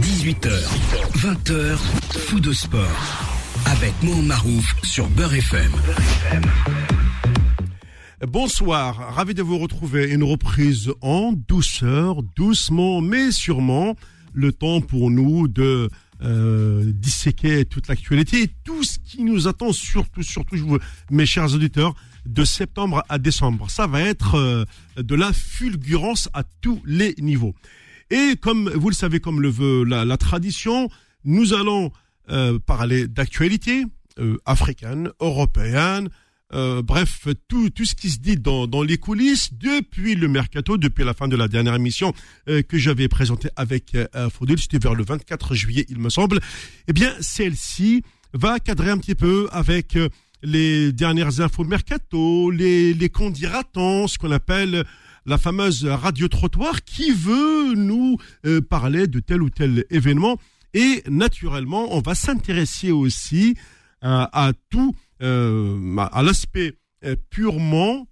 18h, 20h, fou de sport. Avec Mohamed Marouf sur Beurre FM. Bonsoir, ravi de vous retrouver. Une reprise en douceur, doucement, mais sûrement. Le temps pour nous de euh, disséquer toute l'actualité tout ce qui nous attend, surtout, surtout, mes chers auditeurs, de septembre à décembre. Ça va être euh, de la fulgurance à tous les niveaux. Et comme vous le savez, comme le veut la, tradition, nous allons euh, parler d'actualité euh, africaine, européenne, euh, bref, tout, tout ce qui se dit dans, dans les coulisses depuis le mercato, depuis la fin de la dernière émission que j'avais présentée avec euh, Faudil, c'était vers le 24 juillet, il me semble. Eh bien, celle-ci va cadrer un petit peu avec les dernières infos mercato, les, les ce qu'on appelle la fameuse radio trottoir qui veut nous euh, parler de tel ou tel événement. Et naturellement, on va s'intéresser aussi euh, à tout, euh, à l'aspect purement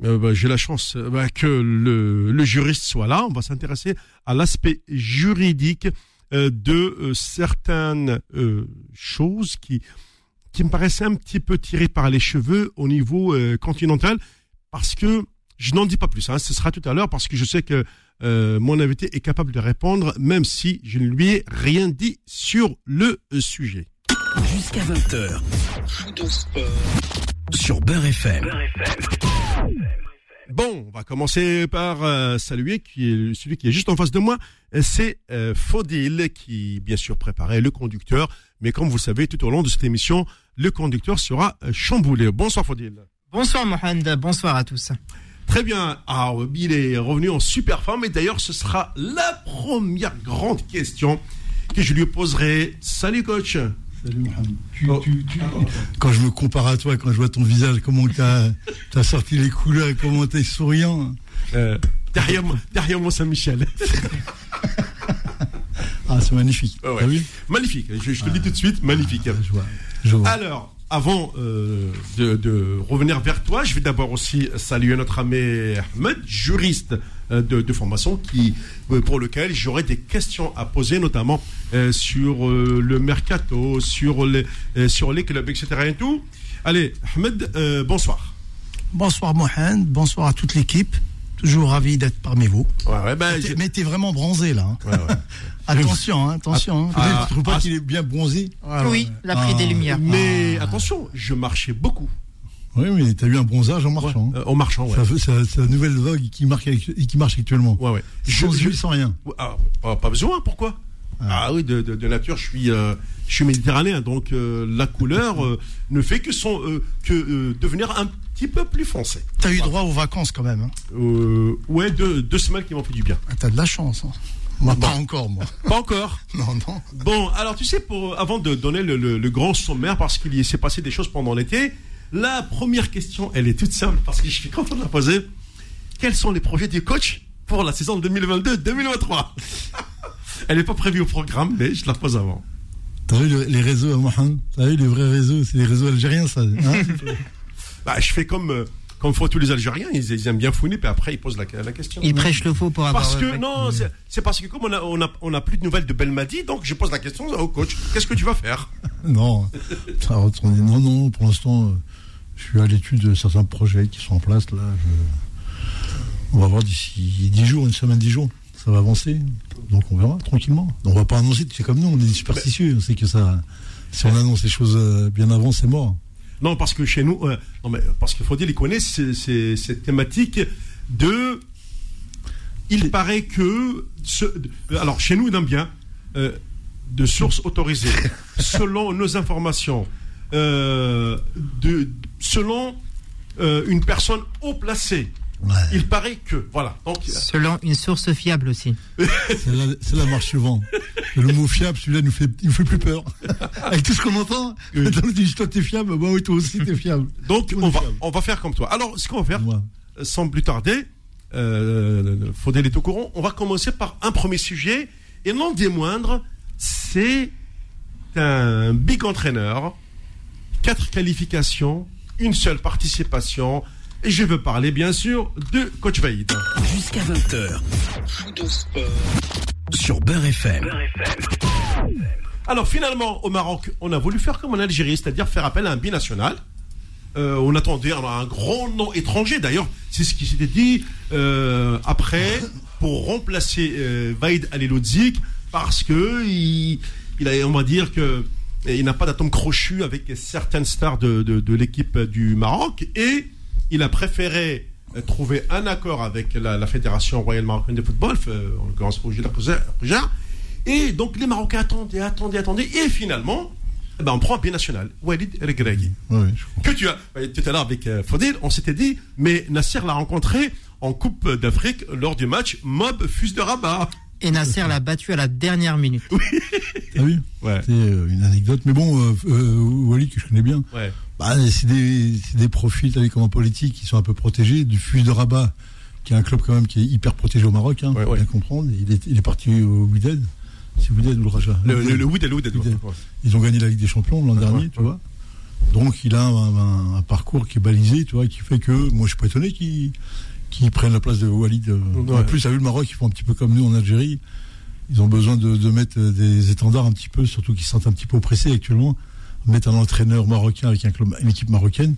bah, j'ai la chance bah, que le, juriste soit là. On va s'intéresser à l'aspect juridique de certaines choses qui qui me paraissaient un petit peu tirées par les cheveux au niveau continental, parce que je n'en dis pas plus, hein. ce sera tout à l'heure parce que je sais que euh, mon invité est capable de répondre, même si je ne lui ai rien dit sur le sujet. Jusqu'à 20h, sur Beurre FM. Bon, on va commencer par euh, saluer qui est celui qui est juste en face de moi. C'est euh, Faudil qui, bien sûr, préparait le conducteur. Mais comme vous savez, tout au long de cette émission, le conducteur sera chamboulé. Bonsoir Faudil. Bonsoir Mohamed, bonsoir à tous. Très bien. Ah, il est revenu en super forme. Et d'ailleurs, ce sera la première grande question que je lui poserai. Salut, coach. Salut Mohamed. Oh. quand je me compare à toi, quand je vois ton visage, comment tu as, sorti les couleurs et comment tu es souriant. Euh, derrière, moi, derrière moi, Saint-Michel. ah, c'est magnifique. magnifique. Je, te le dis tout de suite, magnifique. Ah, je vois, je vois. Alors, avant euh, de, revenir vers toi, je vais d'abord aussi saluer notre ami Ahmed, juriste euh, de, formation, qui, euh, pour lequel j'aurais des questions à poser, notamment sur le mercato, sur les, sur les clubs, etc. Et tout. Allez, Ahmed, bonsoir. Bonsoir Mohamed, bonsoir à toute l'équipe. Toujours ravi d'être parmi vous. Ouais, ben, mais t'es vraiment bronzé là. Hein. attention, hein, attention. Hein. Ah, tu trouves pas ah, qu'il est bien bronzé Oui, il a pris des lumières. Mais attention, je marchais beaucoup. Oui, mais tu as eu un bronzage en marchant. Euh, en marchant, ouais. C'est la nouvelle vogue qui, marque, qui marche actuellement. Ouais, ouais. Sans je, sans rien. Ah, pas besoin, pourquoi? Ah. oui, de, de, nature, je suis, euh, je suis méditerranéen, donc euh, la couleur ne fait que, son, que devenir un petit peu plus foncé. T'as eu droit aux vacances quand même. Hein ouais, deux, deux semaines qui m'ont fait du bien. Ah, T'as de la chance. Hein. Moi, pas encore, moi. Pas encore Non, non. Bon, alors tu sais, pour, avant de donner le, grand sommaire, parce qu'il s'est passé des choses pendant l'été, la première question, elle est toute simple, parce que je suis content de la poser. Quels sont les projets du coach pour la saison 2022-2023 Elle n'est pas prévue au programme, mais je la pose avant. T'as vu les réseaux, Mohamed T'as vu les vrais réseaux? C'est les réseaux algériens, ça hein? Bah, Je fais comme... Euh, comme font tous les Algériens, ils, aiment bien fouiner, puis après ils posent la, question. Ils prêchent le faux pour avoir. Parce que non, c'est parce que comme on a, on a, on a plus de nouvelles de Belmadi, donc je pose la question au coach. Qu'est-ce que tu vas faire? Non, non, non. Pour l'instant, euh, je suis à l'étude de certains projets qui sont en place là. On va voir d'ici 10 jours, une semaine, 10 jours. Ça va avancer. Donc on verra tranquillement. On va pas annoncer, c'est comme nous, on est superstitieux. On sait que ça, si on annonce les choses euh, bien avant, c'est mort. Non, parce que chez nous, euh, non, mais parce qu'il faut dire, il connaît cette thématique de. Il paraît que. alors, chez nous, il bien. Euh, de sources autorisées, selon nos informations, euh, de, selon une personne haut placée il paraît que, voilà. Donc, Selon une source fiable aussi. c'est la, marche suivante. Le mot fiable, celui-là, nous fait, il nous fait plus peur. Avec tout ce qu'on entend, oui. toi, t'es fiable, bah oui, toi aussi, t'es fiable. Donc, on va, on va faire comme toi. Alors, ce qu'on va faire, sans plus tarder, euh, Faudel est au courant, on va commencer par un premier sujet, et non des moindres, c'est un big entraîneur, quatre qualifications, une seule participation, et je veux parler bien sûr de Coach Vaïd. Jusqu'à 20h. sur Beurre FM. Alors finalement, au Maroc, on a voulu faire comme en Algérie, c'est-à-dire faire appel à un binational. Euh, on attendait un, un grand nom étranger. D'ailleurs, c'est ce qui s'était dit euh, après pour remplacer euh, Vaïd Alilodzik parce que il, il a, on va dire que il n'a pas d'atome crochu avec certaines stars de, de- de l'équipe du Maroc et il a préféré euh, trouver un accord avec la, la Fédération royale marocaine de football, euh, en l'occurrence. Et donc les Marocains attendaient, attendaient, attendaient. Et finalement, eh ben, on prend un binational, Walid El comprends. Que tu as, ouais, tout à l'heure avec euh, Fodil, on s'était dit, mais Nasser l'a rencontré en Coupe d'Afrique lors du match Mob Fus de Rabat. Et Nasser l'a battu à la dernière minute. T'as vu Ouais. C'est euh, une anecdote. Mais bon, euh, euh, Wally, que je connais bien, Ouais. Bah, c'est des, des profils, vu, comme en politique, qui sont un peu protégés. Du FUS de Rabat, qui est un club quand même qui est hyper protégé au Maroc, hein, Ouais, bien comprendre. Il est, il est parti au Wydad. C'est Wydad ou le Raja Le, le, le et le. Ils ont gagné la Ligue des Champions l'an dernier, tu vois. Donc il a un, un- un parcours qui est balisé, tu vois, qui fait que moi je suis pas étonné qu'il qu'il prenne la place de Walid. Ouais. En plus, t'as vu le Maroc, ils font un petit peu comme nous en Algérie. Ils ont besoin de, de mettre des étendards un petit peu, surtout qu'ils se sentent un petit peu oppressés actuellement. Mettre un entraîneur marocain avec un club, une équipe marocaine,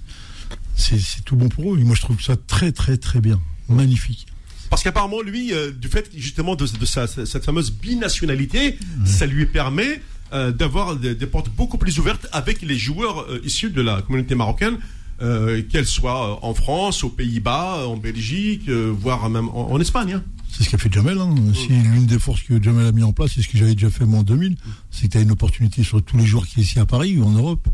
c'est tout bon pour eux. Et moi je trouve ça très très très bien, magnifique. Parce qu'apparemment, lui, euh, du fait justement de, de sa- cette fameuse binationalité, ça lui permet euh, d'avoir des, des portes beaucoup plus ouvertes avec les joueurs euh, issus de la communauté marocaine, euh, qu'elles soient euh, en France, aux Pays-Bas, en Belgique, euh, voire même en, en Espagne. hein. C'est ce qu'a fait Jamel. Hein. Si l'une des forces que Jamel a mis en place, c'est ce que j'avais déjà fait moi en 2000, c'est que tu as une opportunité sur tous les joueurs qui est ici à Paris ou en Europe.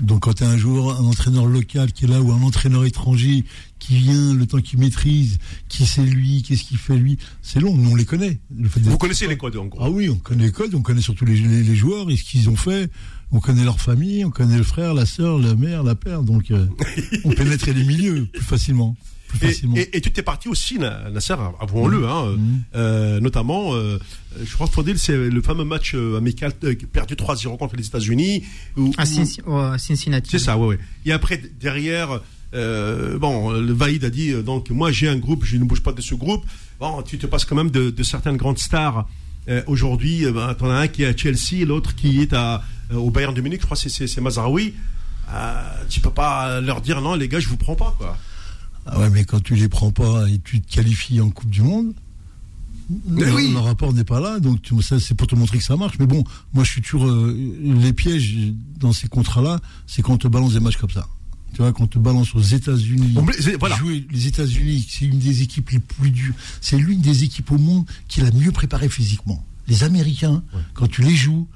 Donc quand tu as un joueur, un entraîneur local qui est là ou un entraîneur étranger qui vient, le temps qu'il maîtrise, qui c'est lui, qu'est-ce qu'il fait lui, c'est long, nous on les connaît. Le fait d'être- Vous connaissez les codes en gros. Ah oui, on connaît les codes, on connaît surtout les, les, les joueurs et ce qu'ils ont fait. On connaît leur famille, on connaît le frère, la sœur, la mère, la père. Donc euh, on pénètre les milieux plus facilement. Plus Et, facilement. et, et tu t'es parti aussi, Na- Nasser, avouons-le, hein, euh, Mhm. euh, notamment, euh, je crois que Fodil, c'est le fameux match euh, amical euh, perdu 3-0 contre les États-Unis. À, Cincinnati. C'est ça, ouais, ouais. Et après, derrière, euh, bon, le Vaïd a dit, euh, donc, moi, j'ai un groupe, je ne bouge pas de ce groupe. Bon, tu te passes quand même de, de certaines grandes stars. Euh, Aujourd'hui, euh, ben, t'en as un qui est à Chelsea, l'autre qui est à, euh, au Bayern de Munich, je crois que c'est- Mazraoui. Euh, tu peux pas leur dire, non, les gars, je vous prends pas, quoi. Ah ouais, mais quand tu les prends pas et tu te qualifies en Coupe du Monde, Mais le, oui. le rapport n'est pas là, donc tu- ça c'est pour te montrer que ça marche. Mais bon, moi je suis toujours euh, les pièges dans ces contrats-là, c'est quand on te balance des matchs comme ça. Tu vois, quand on te balance aux États-Unis, voilà. jouer les États-Unis, c'est une des équipes les plus dures. C'est l'une des équipes au monde qui est la mieux préparée physiquement. Les Américains, quand tu les joues,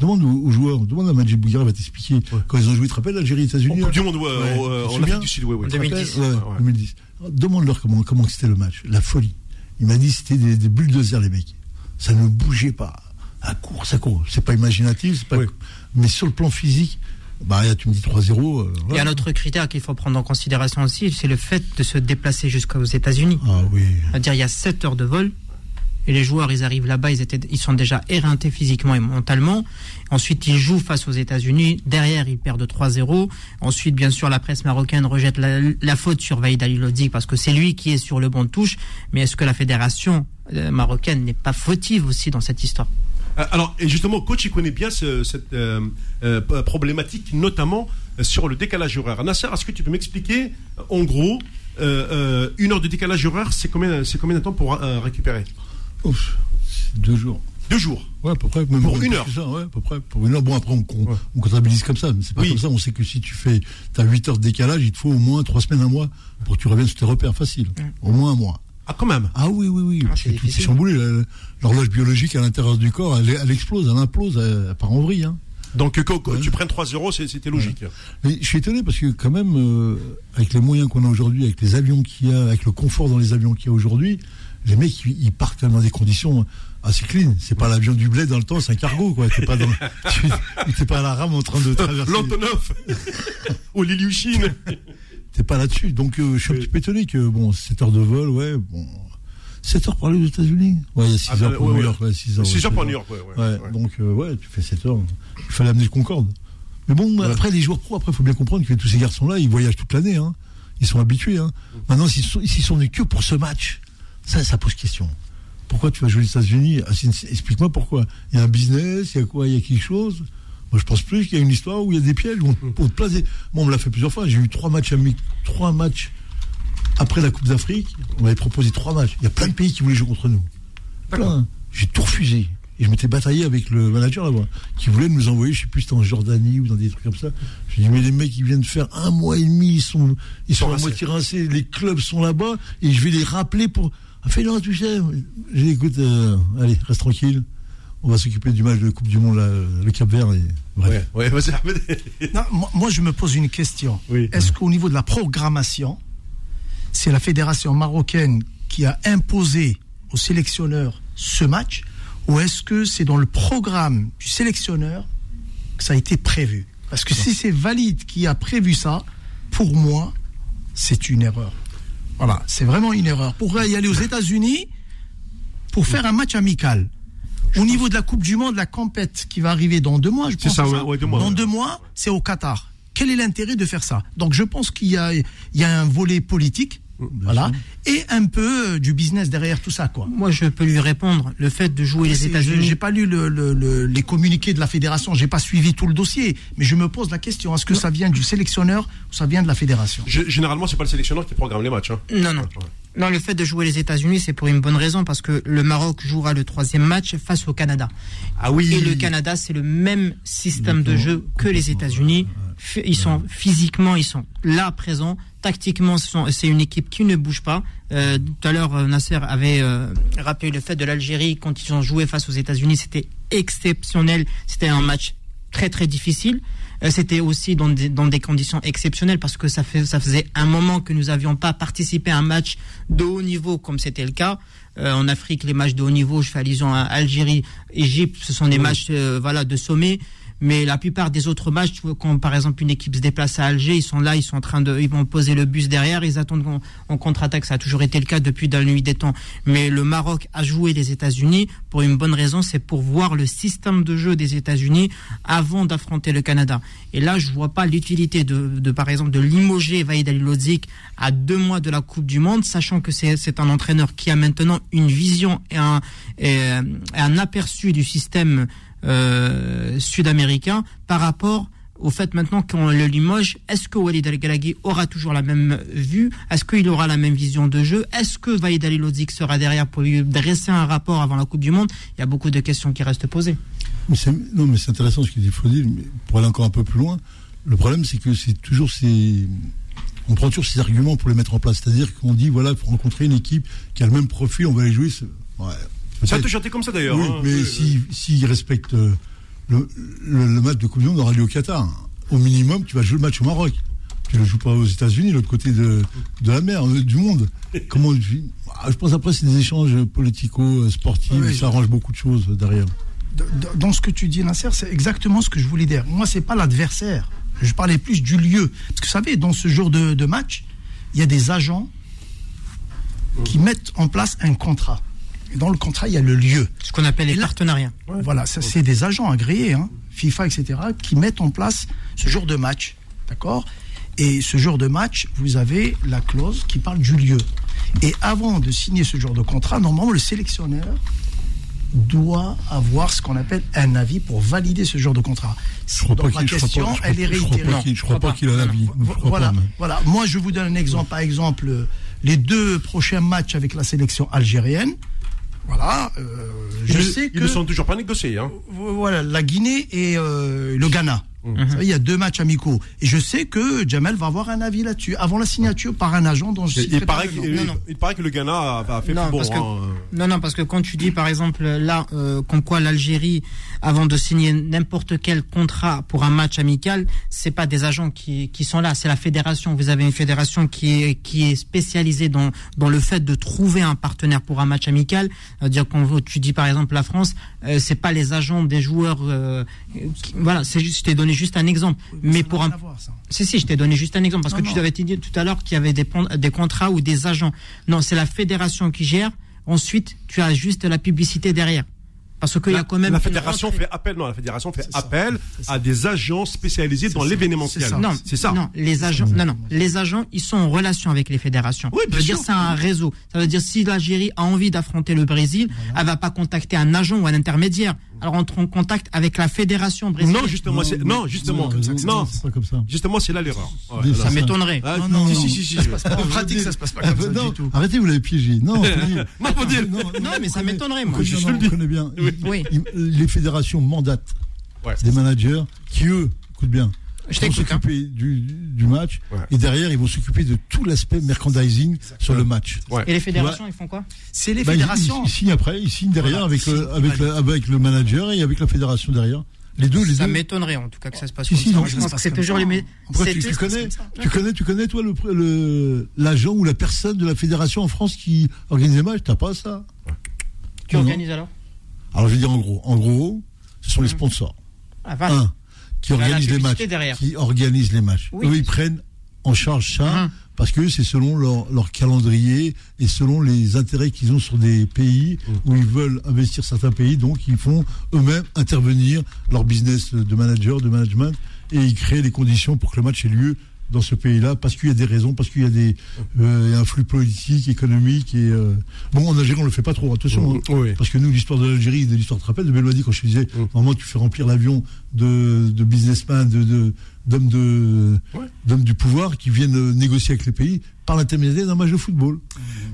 demande aux, aux joueurs, demande à Majid Bouguera, il va t'expliquer. Quand ils ont joué, tu te rappelles l'Algérie et les En États-Unis Coupe du Monde, ouais, Ouais. euh, en Afrique du Sud, ouais, ouais. En 2010. Ouais, Ouais, ouais. 2010. Demande-leur comment, comment c'était le match. La folie. Il m'a dit que c'était des, des bulldozers, les mecs. Ça ne bougeait pas. À court, ça court. C'est pas imaginatif, c'est pas. Oui. Mais sur le plan physique, bah, tu me dis 3-0. euh, Il y a un autre critère qu'il faut prendre en considération aussi, c'est le fait de se déplacer jusqu'aux États-Unis. Ah oui. C'est-à-dire, il y a 7 heures de vol. Et les joueurs, ils arrivent là-bas, ils, étaient, ils sont déjà éreintés physiquement et mentalement. Ensuite, ils jouent face aux États-Unis. Derrière, ils perdent 3-0. Ensuite, bien sûr, la presse marocaine rejette la, la faute sur Vaïd Ali Lodzik parce que c'est lui qui est sur le banc de touche. Mais est-ce que la fédération euh, marocaine n'est pas fautive aussi dans cette histoire? Alors, et justement, coach, il connaît bien ce- cette euh, euh, problématique, notamment euh, sur le décalage horaire. Nasser, est-ce que tu peux m'expliquer, euh, en gros, euh, euh, une heure de décalage horaire, c'est combien, c'est combien de temps pour euh, récupérer? Ouf, deux jours. Deux jours? Ouais, à peu près. Même Pour une heure? ça, ouais, à peu près. Pour une heure. Bon, après, on, on, Ouais. on comptabilise comme ça. Mais c'est pas Oui. comme ça. On sait que si tu fais, t'as 8 heures de décalage, il te faut au moins 3 semaines, un mois pour que tu reviennes sur tes repères faciles. Au moins un mois. Ah, quand même. Ah oui, oui, oui. Ah, Parce c'est chamboulé. la- L'horloge biologique à l'intérieur du corps, elle, elle explose, elle implose, elle, elle part en vrille. Hein. Donc, que, Ouais. tu prennes 3 euros, c'était logique. Mais je suis étonné parce que quand même, euh, avec les moyens qu'on a aujourd'hui, avec les avions qu'il y a, avec le confort dans les avions qu'il y a aujourd'hui, les mecs, ils, ils partent quand même dans des conditions assez clean. C'est pas l'avion du bled dans le temps, c'est un cargo, quoi. T'es pas dans, tu- t'es pas à la rame en train de traverser. L'Antonov Ou l'Ilyushin T'es pas là-dessus. Donc, euh, je suis un petit peu étonné que, bon, 7 heures de vol, ouais, bon. 7 heures pour aller aux États-Unis Ouais, il y a 6 Ah, heures bah, pour ouais, New. York, ouais, 6 heures. 6 heures ouais, pour New York, ouais. ouais, donc euh, ouais, tu fais 7 heures. Il fallait amener le Concorde. Mais bon, après les joueurs pro, après faut bien comprendre que tous ces garçons-là, ils voyagent toute l'année. Hein. Ils sont habitués. Hein. Maintenant, s'ils sont, s'ils sont venus que pour ce match, ça, ça pose question. Pourquoi tu vas jouer aux États-Unis? Ah, Explique-moi pourquoi. Il y a un business, il y a quoi? Il y a quelque chose? Moi, je pense plus qu'il y a une histoire où il y a des pièges. Où on, on te place des- Moi, on me l'a fait plusieurs fois. J'ai eu trois matchs trois matchs après la Coupe d'Afrique. On m'avait proposé trois matchs. Il y a plein de pays qui voulaient jouer contre nous. Plein. J'ai tout refusé. Et je m'étais bataillé avec le manager là-bas, qui voulait nous envoyer, je sais plus, c'était en Jordanie ou dans des trucs comme ça. Je dis, mais les mecs, ils viennent de faire un mois et demi, ils sont, ils sont à moitié rincés, les clubs sont là-bas, et je vais les rappeler pour. Ah, fais non, tu sais. J'ai dit, écoute, euh, allez, reste tranquille. On va s'occuper du match de Coupe du Monde, là, le Cap Vert. Et... Bref. Ouais, ouais. Non, moi, moi, je me pose une question. Oui. Est-ce qu'au niveau de la programmation, c'est la fédération marocaine qui a imposé aux sélectionneurs ce match ou est-ce que c'est dans le programme du sélectionneur que ça a été prévu? Parce que si c'est Valide qui a prévu ça, pour moi, c'est une erreur. Voilà, c'est vraiment une erreur. Pour y aller aux États-Unis, pour faire un match amical. Au niveau de la Coupe du Monde, la compète qui va arriver dans deux mois, je pense. ça, c'est ouais, ouais, deux mois, dans ouais. deux mois, c'est au Qatar. Quel est l'intérêt de faire ça? Donc je pense qu'il y a un volet politique, voilà, et un peu euh, du business derrière tout ça, quoi. Moi, je peux lui répondre. Le fait de jouer les États-Unis. J'ai pas lu le- le- le- les communiqués de la fédération, j'ai pas suivi tout le dossier, mais je me pose la question est-ce que ça vient du sélectionneur ou ça vient de la fédération? G- Généralement, c'est pas le sélectionneur qui programme les matchs. Hein. Non, non. Non, le fait de jouer les États-Unis, c'est pour une bonne raison, parce que le Maroc jouera le troisième match face au Canada. Ah oui. Et le Canada, c'est le même système de jeu que les États-Unis. Ils sont physiquement, ils sont là présents. Tactiquement, c'est une équipe qui ne bouge pas. Euh, tout à l'heure, euh, Nasser avait euh, rappelé le fait de l'Algérie quand ils ont joué face aux États-Unis, c'était exceptionnel. C'était un match très très difficile. Euh, C'était aussi dans des, dans des conditions exceptionnelles parce que ça, fait, ça faisait un moment que nous n'avions pas participé à un match de haut niveau comme c'était le cas. Euh, en Afrique, les matchs de haut niveau, je fais allusion à Algérie, Égypte, ce sont des matchs euh, voilà, de sommet. Mais la plupart des autres matchs, quand par exemple une équipe se déplace à Alger, ils sont là, ils sont en train de, ils vont poser le bus derrière, ils attendent qu'on on contre-attaque. Ça a toujours été le cas depuis la nuit des temps. Mais le Maroc a joué les États-Unis pour une bonne raison, c'est pour voir le système de jeu des États-Unis avant d'affronter le Canada. Et là, je vois pas l'utilité de, par exemple, de limoger Vaïd Alilodzic à deux mois de la Coupe du Monde, sachant que c'est un entraîneur qui a maintenant une vision et un, et, un aperçu du système euh, sud-américain par rapport au fait maintenant qu'on le limoge, est-ce que Walid Al-Galaghi aura toujours la même vue? Est-ce qu'il aura la même vision de jeu? Est-ce que Vaïd Alilodzic sera derrière pour lui dresser un rapport avant la Coupe du Monde? Il y a beaucoup de questions qui restent posées. Non, mais c'est intéressant ce qu'il dit mais pour aller encore un peu plus loin, le problème c'est que c'est toujours ces. On prend toujours ces arguments pour les mettre en place. C'est-à-dire qu'on dit, voilà, pour rencontrer une équipe qui a le même profil, on va les jouer. Ouais, Ça toujours été comme ça d'ailleurs. Oui, hein. mais Euh, si- s'ils respectent euh, le, le- le match de Coupe du Monde aura lieu au Qatar. Au minimum, tu vas jouer le match au Maroc. Tu ne le joues pas aux États-Unis, l'autre côté de, de la mer, euh, du monde. Comment tu- Ah, Je pense après, c'est des échanges politico-sportifs, Oui, et ça arrange beaucoup de choses derrière. De- de- Dans ce que tu dis, Nasser, c'est exactement ce que je voulais dire. Moi, c'est pas l'adversaire. Je parlais plus du lieu. Parce que vous savez, dans ce genre de, de match, il y a des agents qui mettent en place un contrat. Et dans le contrat, il y a le lieu. Ce qu'on appelle les partenariats. Voilà, ça, c'est des agents agréés, hein, FIFA, etc., qui mettent en place ce genre de match. D'accord? Et ce genre de match, vous avez la clause qui parle du lieu. Et avant de signer ce genre de contrat, normalement, le sélectionneur doit avoir ce qu'on appelle un avis pour valider ce genre de contrat. Je crois Donc pas crois question, pas- elle est réitérée. Je crois crois pas pas. qu'il a la. Je crois Voilà, pas, mais- voilà. Moi, je vous donne un exemple. Par exemple, les deux prochains matchs avec la sélection algérienne. Voilà. euh, je ils, sais ils que ne sont toujours pas négociés. Hein. voilà, la Guinée et euh, le Ghana. Savez, Il y a deux matchs amicaux. Et je sais que Jamel va avoir un avis là-dessus, avant la signature par un agent dont je Il, pas paraît nom. il- Non, non. il paraît que le Ghana a, a fait Non, bon. parce que- hein. Non, non, parce que quand tu dis, par exemple, là, euh, comme quoi l'Algérie, avant de signer n'importe quel contrat pour un match amical, c'est pas des agents qui, qui sont là, c'est la fédération. Vous avez une fédération qui est, qui est spécialisée dans, dans le fait de trouver un partenaire pour un match amical. C'est-à-dire quand tu dis, par exemple, la France, euh, c'est pas les agents des joueurs. euh, qui- voilà, c'est juste, je t'ai donné juste un exemple. Mais Ça pour un, voir, si, si, je t'ai donné juste un exemple, parce Non, que tu non. avais dit tout à l'heure qu'il y avait des, des contrats ou des agents. Non, c'est la fédération qui gère. Ensuite, tu as juste la publicité derrière. Parce qu'il y La, a quand même la fédération rentrée- fait appel, non, la fédération fait ça. appel ça. à des agents spécialisés dans ça. l'événementiel. C'est ça. Non, c'est ça. Non, les agents, non, non, les agents, ils sont en relation avec les fédérations. Oui, ça bien veut dire c'est un réseau. Ça veut dire si l'Algérie a envie d'affronter le Brésil, elle va pas contacter un agent ou un intermédiaire. Alors on entre en contact avec la fédération brésilienne. Non, justement, c'est, non, justement, non, c'est pas comme ça. justement, c'est là l'erreur. Ça m'étonnerait. Ah, Non, non, si, non. si, si, si. En pratique, ça se passe pas comme ça non, du tout. Arrêtez, vous l'avez piégé. Non, faut dire- Non, mais ça m'étonnerait, moi. Je le connaît bien. Les fédérations mandatent des managers qui, eux, écoute bien, Je vont hein. s'occuper du, du match Ouais. et derrière, ils vont s'occuper de tout l'aspect merchandising sur le match. Ouais. Et les fédérations, ils font quoi C'est les Bah, fédérations. Ils, ils signent après, ils signent derrière Voilà, avec, le, signent, avec, ils le, avec le manager et avec la fédération derrière. Les deux, les Ça m'étonnerait en tout cas que ça se passe Si, comme si, ça. non, Moi, ça je se pense que c'est toujours les. c'est- tu, connais, tu connais, tu connais toi le le- l'agent ou la personne de la fédération en France qui organise les matchs? T'as pas ça? Tu Non, non. organises alors? Alors je vais dire en gros, en gros, ce sont les sponsors. Ah. Un, qui Il y a la organisent les publicité matchs, derrière. qui organisent les matchs. Oui. Eux, ils prennent en charge ça Mhm. parce que c'est selon leur, leur calendrier et selon les intérêts qu'ils ont sur des pays où ils veulent investir certains pays. Donc, ils font eux-mêmes intervenir leur business de manager, de management et ils créent les conditions pour que le match ait lieu dans ce pays-là parce qu'il y a des raisons, parce qu'il y a des euh, un flux politique, économique et euh, bon en Algérie on le fait pas trop attention hein. Oui. Parce que nous, l'histoire de l'Algérie, de l'histoire, tu te rappelles de Belmadi quand je te disais, Mm. normalement, tu fais remplir l'avion de, de businessmen, de, de, d'hommes de, Ouais. du pouvoir qui viennent euh, négocier avec les pays par l'intermédiaire d'un match de football.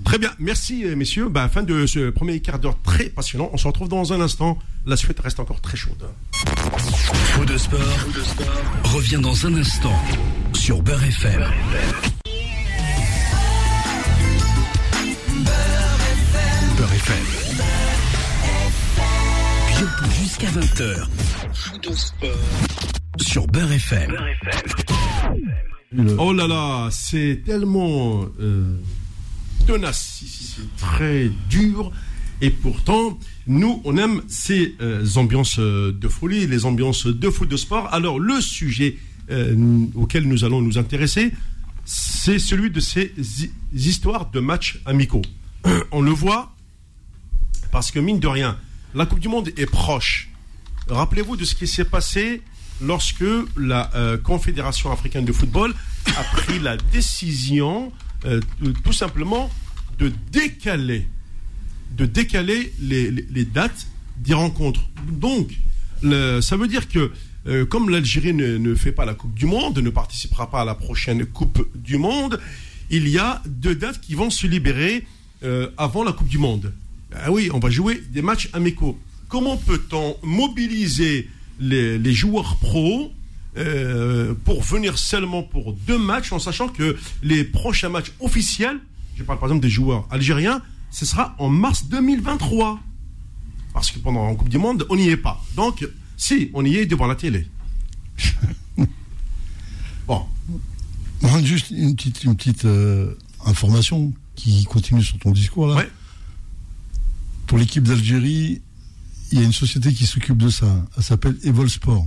Très bien, merci messieurs. Bah, fin de ce premier quart d'heure très passionnant. On se retrouve dans un instant. La suite reste encore très chaude. Faux de sport, revient dans un instant sur Beurre FM. Beurre FM. Bientôt jusqu'à 20h. Faux de sport sur Beurre FM. Le- Oh là là, c'est tellement euh, tenace, c'est très dur. Et pourtant, nous, on aime ces euh, ambiances euh, de folie, les ambiances de foot de sport. Alors, le sujet euh, auquel nous allons nous intéresser, c'est celui de ces hi- histoires de matchs amicaux. On le voit parce que, mine de rien, la Coupe du Monde est proche. Rappelez-vous de ce qui s'est passé lorsque la euh, Confédération africaine de football a pris la décision euh, tout simplement de décaler, de décaler les, dates des rencontres. Donc, ça veut dire que euh, comme l'Algérie ne, fait pas la Coupe du Monde, ne participera pas à la prochaine Coupe du Monde, il y a deux dates qui vont se libérer euh, avant la Coupe du Monde. Ah oui, on va jouer des matchs amicaux. Comment peut-on mobiliser les, les joueurs pros euh, pour venir seulement pour deux matchs en sachant que les prochains matchs officiels, je parle par exemple des joueurs algériens, ce sera en mars 2023. Parce que pendant la Coupe du Monde, on n'y est pas. Donc, si, on y est devant la télé. bon, Juste une petite, une petite euh, information qui continue sur ton discours là. Ouais. Pour l'équipe d'Algérie, il y a une société qui s'occupe de ça. Elle s'appelle Evol Sport.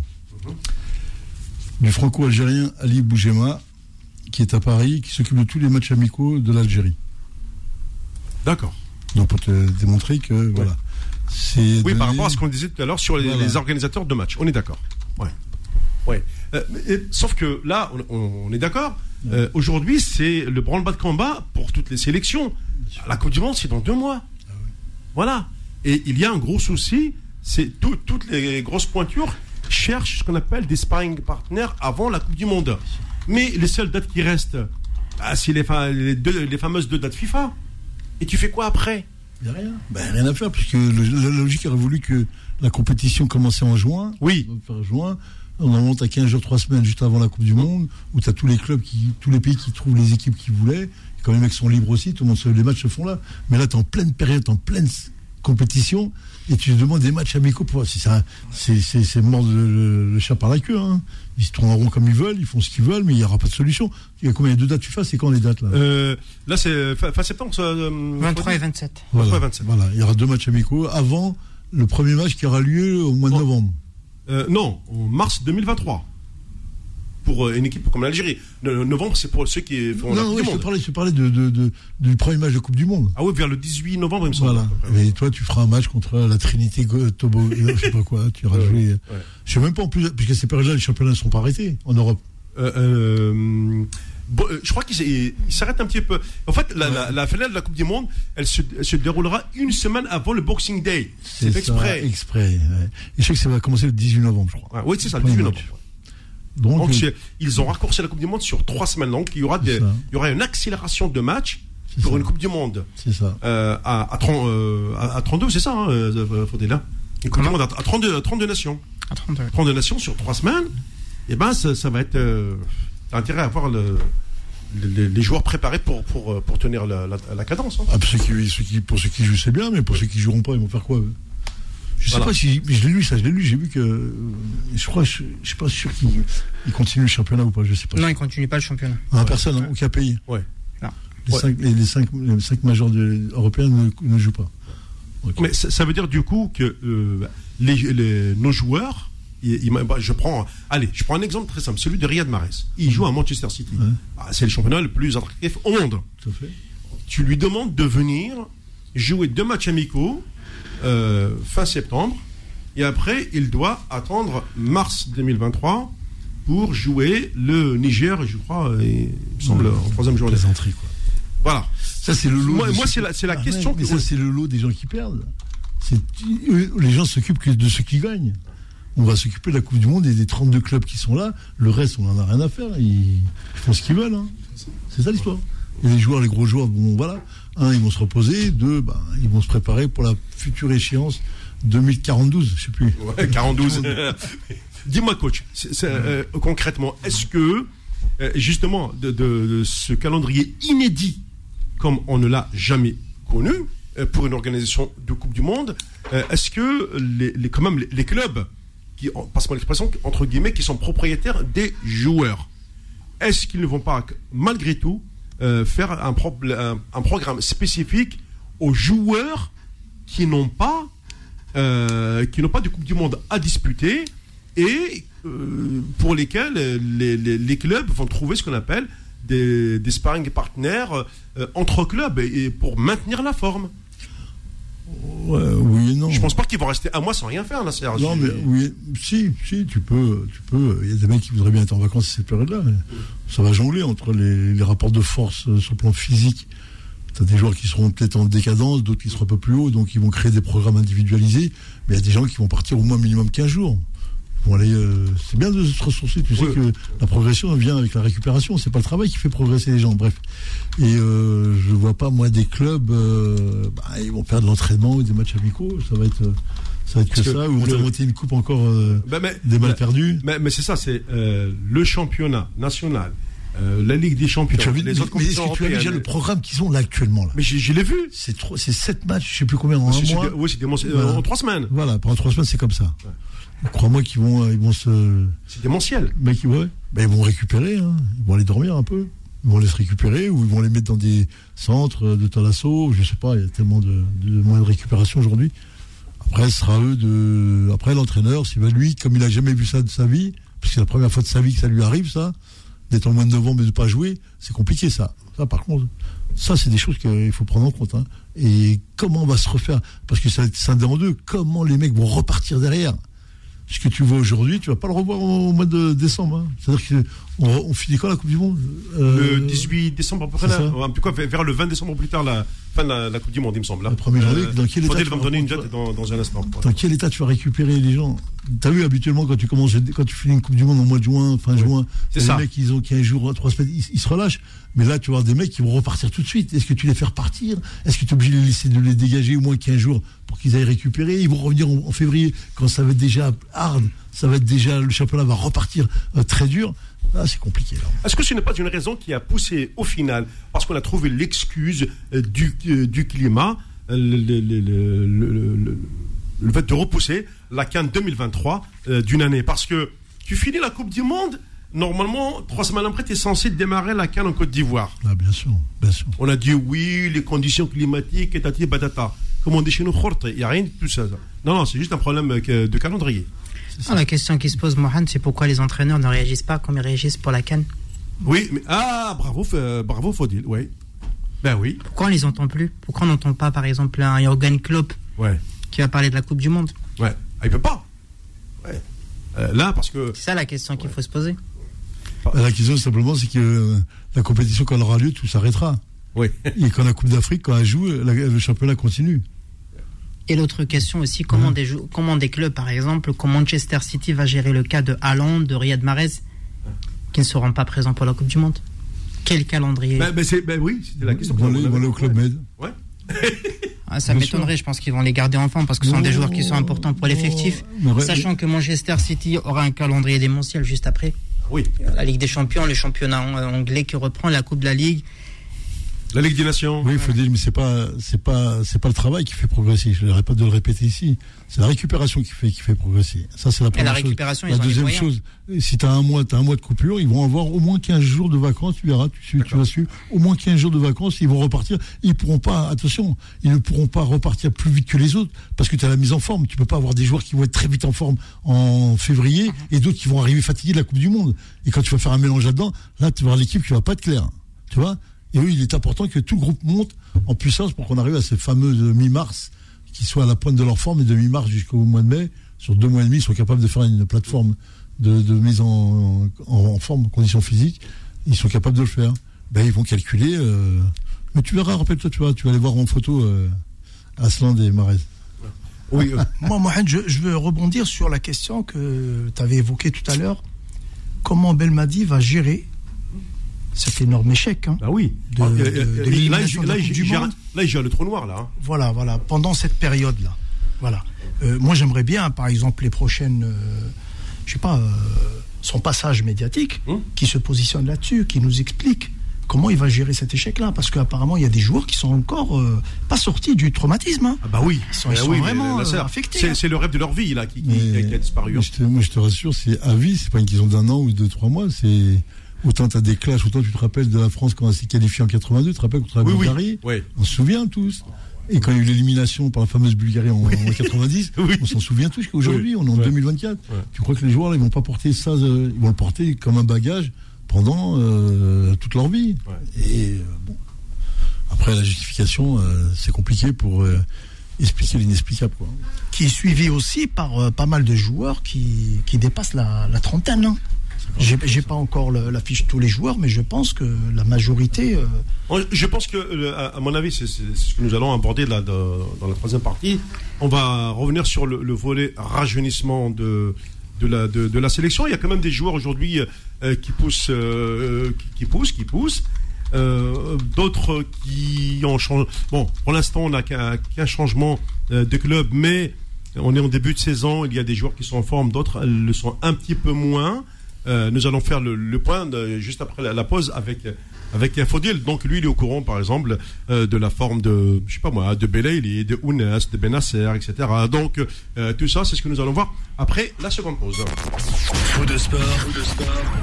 Du franco-algérien Ali Boujema, qui est à Paris, qui s'occupe de tous les matchs amicaux de l'Algérie. d'accord. Donc pour te démontrer que voilà. Oui, par rapport à ce qu'on disait tout à l'heure sur les, Voilà. les organisateurs de matchs. On est d'accord. Ouais. Ouais. Euh, et- sauf que là, on, est d'accord. Euh, Aujourd'hui, c'est le branle-bas de combat pour toutes les sélections. La Coupe du Monde, c'est dans deux mois. Ah Voilà. Et il y a un gros souci, c'est tout- toutes les grosses pointures cherchent ce qu'on appelle des sparring partners avant la Coupe du Monde. Mais les seules dates qui restent, ah, c'est les, les fameuses deux dates FIFA. Et tu fais quoi après? Il n'y a rien. Ben, rien à faire, puisque le- la logique aurait voulu que la compétition commençait en juin. Oui. Faire juin. On en monte à 15 jours, 3 semaines juste avant la Coupe du Monde, où tu as tous les clubs, qui, tous les pays qui trouvent les équipes qu'ils voulaient. Quand les mecs sont libres aussi, tout le monde se- les matchs se font là. Mais là, tu es en pleine période, en pleine compétition, et tu demandes des matchs amicaux pour. C'est ça, c'est c'est- c'est mort le, le- le chat par la queue. Hein. Ils se tourneront comme ils veulent, ils font ce qu'ils veulent, mais il n'y aura pas de solution. Il y a combien de dates tu fais C'est quand les dates là? Euh, Là, c'est fin, fin septembre. ça, euh, 23 et 27. Voilà. 23 et 27. Voilà, il y aura deux matchs amicaux avant le premier match qui aura lieu au mois de Bon. novembre. Euh, non, en mars 2023. Pour euh, une équipe comme l'Algérie. No- Novembre, c'est pour ceux qui font la Non, Coupe ouais, du je te parlais, je te parlais de, de- de- du premier match de Coupe du Monde. Ah oui, vers le 18 novembre, il me semble. Voilà. Et toi, tu feras un match contre la Trinité Tobo, euh, je sais pas quoi. Tu iras Ouais, jouer. ouais. Je sais même pas en plus, puisque ces périodes-là, les championnats ne sont pas arrêtés en Europe. Euh, euh, bon, euh, je crois qu'il s'arrête un petit peu. En fait, la, la- la finale de la Coupe du Monde, elle se, elle se déroulera une semaine avant le Boxing Day. C'est exprès. exprès. ouais. Et je sais que ça va commencer le 18 novembre, je crois. Ouais, oui, c'est ça, le Premier 18 match. novembre. Donc, Donc, euh, ils ont raccourci la Coupe du Monde sur trois semaines. Donc, il y aura, des, il y aura une accélération de matchs pour ça. une Coupe du Monde c'est ça. euh, à, à, 30, euh, à, à 32, c'est ça, hein, Faudela Une Coupe du Monde à, à 32, à 32 nations. À 32. 32 nations sur trois semaines. Et ben, ça, ça va être. Euh, intérêt à avoir le, le- les joueurs préparés pour, pour, pour tenir la, la, la cadence. hein. Ah, pour, ceux qui, ceux qui- pour ceux qui jouent, c'est bien, mais pour ceux qui joueront pas, ils vont faire quoi eux? Je sais Voilà. pas si. Je l'ai lu, ça, je l'ai lu, j'ai vu que. euh, Je crois, je, je suis pas sûr qu'ils ils continuent le championnat ou pas, je sais pas. Non, il continue pas le championnat. Ah, personne, hein, aucun pays. Ouais. Non. Les, Ouais. cinq, les, les cinq, les cinq majors de- européens ne, ne jouent pas. Mais ça, ça veut dire du coup que euh, les, les- nos joueurs. ils- ils- bah, je prends, allez, je prends un exemple très simple, celui de Riyad Mahrez. Il joue à Manchester City. Ouais. Ah, c'est le championnat le plus attractif au monde. Tout à fait. tu lui demandes de venir jouer deux matchs amicaux euh, fin septembre et après il doit attendre mars 2023 pour jouer le Niger, je crois, euh, il me semble, en troisième journée. Plaisanterie, quoi. Voilà. Ça, c'est le lot. Moi- c'est la- c'est la Ah, question ouais, Mais que- ça, c'est le lot des gens qui perdent. Les gens s'occupent que de ceux qui gagnent. On va s'occuper de la Coupe du Monde et des 32 clubs qui sont là. Le reste, on n'en a rien à faire. Ils font ce qu'ils veulent. hein. C'est ça l'histoire. Et les joueurs, les gros joueurs, bon, voilà. Un, ils vont se reposer. Deux, ben, ils vont se préparer pour la future échéance 2042, je sais plus. Ouais, 42. Dis-moi, coach, c'est, euh, concrètement, est-ce que, euh, justement, de, de- de ce calendrier inédit, comme on ne l'a jamais connu, euh, pour une organisation de Coupe du Monde, euh, est-ce que les, les- quand même, les, les clubs, qui, passe-moi l'expression, entre guillemets, qui sont propriétaires des joueurs, est-ce qu'ils ne vont pas, malgré tout, euh, faire un, probl- un- programme spécifique aux joueurs qui n'ont pas euh, qui n'ont pas de Coupe du Monde à disputer et euh, pour lesquels les, les- clubs vont trouver ce qu'on appelle des, des sparring partenaires euh, entre clubs et pour maintenir la forme. Ouais, oui et non. Je pense pas qu'ils vont rester un mois sans rien faire là, Serge. Non, mais oui, si, si, tu peux, tu peux. Il y a des mecs qui voudraient bien être en vacances à cette période-là. Ça va jongler entre les, les rapports de force euh, sur le plan physique. Tu as des joueurs qui seront peut-être en décadence, d'autres qui seront un peu plus hauts, donc ils vont créer des programmes individualisés. Mais il y a des gens qui vont partir au moins minimum 15 jours. Aller, euh, c'est bien de se ressourcer. Tu sais que la progression vient avec la récupération. C'est pas le travail qui fait progresser les gens. Bref. Et euh, je vois pas, moi, des clubs, euh, bah, ils vont perdre l'entraînement ou des matchs amicaux. Ça va être, euh, ça va être que, ça. Ou on va monter une coupe encore euh, mais, des balles mais- perdues. Mais, mais c'est ça, c'est euh, le championnat national, euh, la Ligue des Champions, Tu as vu- les mais autres mais est-ce que tu as vu déjà le programme qu'ils ont là actuellement là? Mais je, je l'ai vu. C'est trop- c'est sept matchs, je sais plus combien en un C'est- c'est- mois. oui, c'est en trois semaines. Voilà, pendant trois semaines c'est comme ça. Crois-moi qu'ils vont, euh, ils vont se, C'est démentiel. mais qui ouais, ben, ils vont récupérer, hein. ils vont aller dormir un peu. Ils vont les se récupérer ou ils vont les mettre dans des centres de thalasso, je sais pas, il y a tellement de, de moyens de récupération aujourd'hui. Après, ce sera eux de. Après, l'entraîneur, c'est lui, comme il a jamais vu ça de sa vie, parce que c'est la première fois de sa vie que ça lui arrive, ça, d'être en mois de novembre et de pas jouer, c'est compliqué, ça. Ça, par contre, ça, c'est des choses qu'il faut prendre en compte. hein. Et comment on va se refaire? Parce que ça va être scindé en deux. Comment les mecs vont repartir derrière? Ce que tu vois aujourd'hui, tu vas pas le revoir au, mois de décembre. hein. C'est-à-dire qu'on on finit quand la Coupe du Monde? Euh, Le 18 décembre à peu près c'est là. ça. Un peu quoi, vers le 20 décembre plus tard, la fin de la, la Coupe du Monde, il me semble. là. La première journée, dans quel état tu va me donner une date dans, dans un instant. Dans quel état tu vas récupérer les gens? T'as vu habituellement quand tu commences, quand tu finis une Coupe du Monde au mois de juin, fin juin, c'est les ça. mecs ils ont 15 jours, 3 semaines, ils, ils se relâchent. Mais là tu vas avoir des mecs qui vont repartir tout de suite. Est-ce que tu les fais repartir? Est-ce que tu es obligé de les laisser de les dégager au moins 15 jours pour qu'ils aillent récupérer? Ils vont revenir en, février quand ça va être déjà hard, ça va être déjà le championnat va repartir euh, très dur. Là c'est compliqué. Est-ce que ce n'est pas une raison qui a poussé au final, parce qu'on a trouvé l'excuse euh, du, euh, du climat, le, le- fait de repousser la Cannes 2023 euh, d'une année? Parce que tu finis la Coupe du Monde, normalement, trois semaines après, tu es censé démarrer la Cannes en Côte d'Ivoire. Ah, bien sûr, bien sûr. On a dit oui, les conditions climatiques, et tati batata. Comme on dit chez nous, il n'y a rien de tout ça. Non, non, c'est juste un problème euh, de calendrier. Ah, la question qui se pose, Mohamed, c'est pourquoi les entraîneurs ne réagissent pas comme ils réagissent pour la Cannes Oui, mais ah, bravo, euh, bravo Faudil, oui. Ben oui. Pourquoi on les entend plus? Pourquoi on n'entend pas, par exemple, un Jürgen Klopp Ouais. qui va parler de la Coupe du Monde? Ouais. Ah, il peut pas. Ouais. Euh, là, parce que. C'est ça la question qu'il faut se poser. La question, simplement, c'est que euh, la compétition, quand elle aura lieu, tout s'arrêtera. Oui. Et quand la Coupe d'Afrique, quand elle joue, la- le championnat continue. Et l'autre question aussi, comment, des, jou- comment des clubs, par exemple, comme Manchester City va gérer le cas de Haaland, de Riyad Mahrez, qui ne seront pas présents pour la Coupe du Monde? Quel calendrier? Ben, ben, c'est- ben oui, c'était la question. Ils vont aller, ils vont aller au Club Med. Ouais. Ah, Ça Bien m'étonnerait, je pense qu'ils vont les garder enfants parce que ce sont Non, des joueurs qui sont importants pour l'effectif. Sachant que Manchester City aura un calendrier démentiel juste après. La Ligue des Champions, le championnat an- anglais qui reprend, la Coupe de la Ligue. La Ligue des Nations. Oui, il faut dire, mais c'est pas, c'est pas, c'est pas le travail qui fait progresser. Je n'arrête pas de le répéter ici. C'est la récupération qui fait, qui fait progresser. Ça, c'est la Et première la chose. récupération, La ont les deuxième chose, si tu as un mois, t'as un mois de coupure, ils vont avoir au moins 15 jours de vacances, tu verras, tu, tu vas suivre. Au moins 15 jours de vacances, ils vont repartir. Ils pourront pas, attention, ils ne pourront pas repartir plus vite que les autres parce que tu as la mise en forme. Tu peux pas avoir des joueurs qui vont être très vite en forme en février et d'autres qui vont arriver fatigués de la Coupe du Monde. Et quand tu vas faire un mélange là-dedans, là, tu vas voir l'équipe qui va pas être claire. Tu vois? Et oui, il est important que tout groupe monte en puissance pour qu'on arrive à ces fameuses mi-mars qui soient à la pointe de leur forme et de mi-mars jusqu'au mois de mai. Sur deux mois et demi, ils sont capables de faire une plateforme de, mise en, en, en forme, en conditions physiques. Ils sont capables de le faire. Ben, ils vont calculer. euh, Mais tu verras, rappelle-toi, tu vas, tu vas aller voir en photo euh, Aslan et. Oui. Moi, Mohamed, je, je veux rebondir sur la question que tu avais évoquée tout à l'heure. Comment Belmadi va gérer cet énorme échec hein bah oui. De- Ah, de- de là, il- de là, gère- le trou noir, là. hein. Voilà, voilà, pendant cette période-là. Voilà. Euh, moi, j'aimerais bien, par exemple, les prochaines, euh, je sais pas, euh, son passage médiatique, Hum. qui se positionne là-dessus, qui nous explique comment il va gérer cet échec-là, parce qu'apparemment, il y a des joueurs qui sont encore euh, pas sortis du traumatisme. hein. Ah bah oui. Ils sont- ils sont oui, mais vraiment, là, c'est- euh, affectés, C'est hein. c'est le rêve de leur vie, là, qui, qui- Mais- qui a disparu. hein. mais je te- moi, je te rassure, c'est à vie, c'est pas une question d'un an ou de trois mois. C'est autant tu as des clashs, autant tu te rappelles de la France quand elle s'est qualifiée en 82, tu te rappelles contre la Oui. Bulgarie Oui. On se souvient tous. Et quand il y a eu l'élimination par la fameuse Bulgarie en, en 90, Oui. on s'en souvient tous qu'aujourd'hui, Oui. on est en Ouais. 2024. Ouais. Tu crois que les joueurs, là, ils vont pas porter ça, euh, ils vont le porter comme un bagage pendant euh, toute leur vie. Ouais. Et euh, bon. Après, la justification, euh, c'est compliqué pour euh, expliquer l'inexplicable. quoi. qui est suivi aussi par euh, pas mal de joueurs qui, qui dépassent la, la trentaine. hein. J'ai j'ai pas encore le- la tous les joueurs, mais je pense que la majorité. euh, Je pense que, le- à mon avis, c'est ce que nous allons aborder dans, la troisième partie. On va revenir sur le, le volet rajeunissement de, de, la, sélection. Il y a quand même des joueurs aujourd'hui euh, qui poussent, euh, qui, poussent, qui poussent. Euh, D'autres qui ont changé. Bon, pour l'instant, on n'a qu'un qu'un changement euh, de club, mais on est en début de saison. Il y a des joueurs qui sont en forme, d'autres le sont un petit peu moins. Euh, nous allons faire le, point juste après la, pause avec avec Fodil. Donc lui, il est au courant, par exemple, euh, de la forme de, je sais pas moi, de Belaïli, de Ounes, de Benasser, etc. Donc euh, tout ça, c'est ce que nous allons voir après la seconde pause. Faux de sport,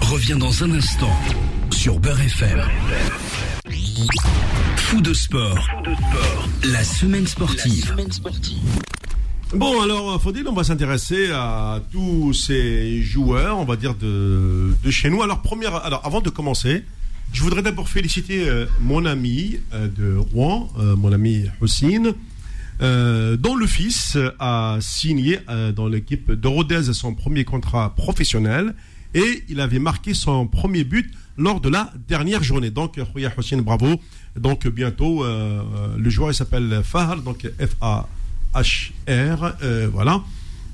revient dans un instant sur Beurre FM. Fou de sport, la semaine sportive. Bon, alors, Faudil, on va s'intéresser à tous ces joueurs, on va dire, de, de chez nous. Alors, première, alors, avant de commencer, je voudrais d'abord féliciter euh, mon ami euh, de Rouen, euh, mon ami euh, dont le fils a signé dans l'équipe de Rodez son premier contrat professionnel et il avait marqué son premier but lors de la dernière journée. Donc, Rouya bravo. Donc, bientôt, le joueur il s'appelle Fahar, donc F-A. HR, euh, voilà.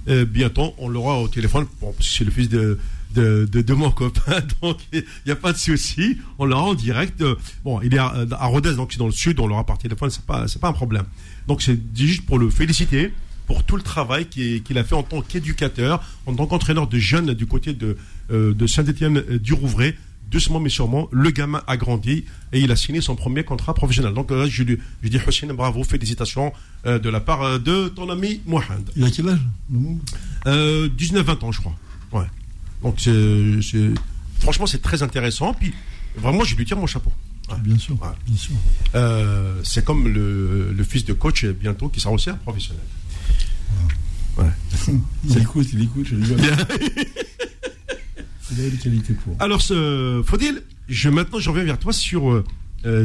Euh, bientôt, on l'aura au téléphone. Bon, c'est le fils de, de, mon copain, donc il n'y a pas de souci. On l'aura en direct. Bon, il est à, à Rodez, donc c'est dans le sud, on l'aura par téléphone, c'est pas, c'est pas un problème. Donc c'est juste pour le féliciter pour tout le travail qu'il qu'il a fait en tant qu'éducateur, en tant qu'entraîneur de jeunes du côté de, euh, de Saint-Étienne du Rouvray. Doucement mais sûrement, le gamin a grandi et il a signé son premier contrat professionnel. Donc là, je lui, je dis Hussein, bravo, félicitations euh, de la part euh, de ton ami Mohamed. Il a quel âge? Le monde Euh, 19-20 ans, je crois. Ouais. Donc c'est, c'est- franchement, c'est très intéressant. Puis vraiment, je lui tire mon chapeau. Ouais. Bien sûr, Ouais. bien sûr. Euh, c'est comme le, le fils de coach euh, bientôt qui sera aussi un professionnel. Il écoute, il écoute, je rigole. il pour. Alors, ce, Faudil, je, maintenant, je reviens vers toi sur euh,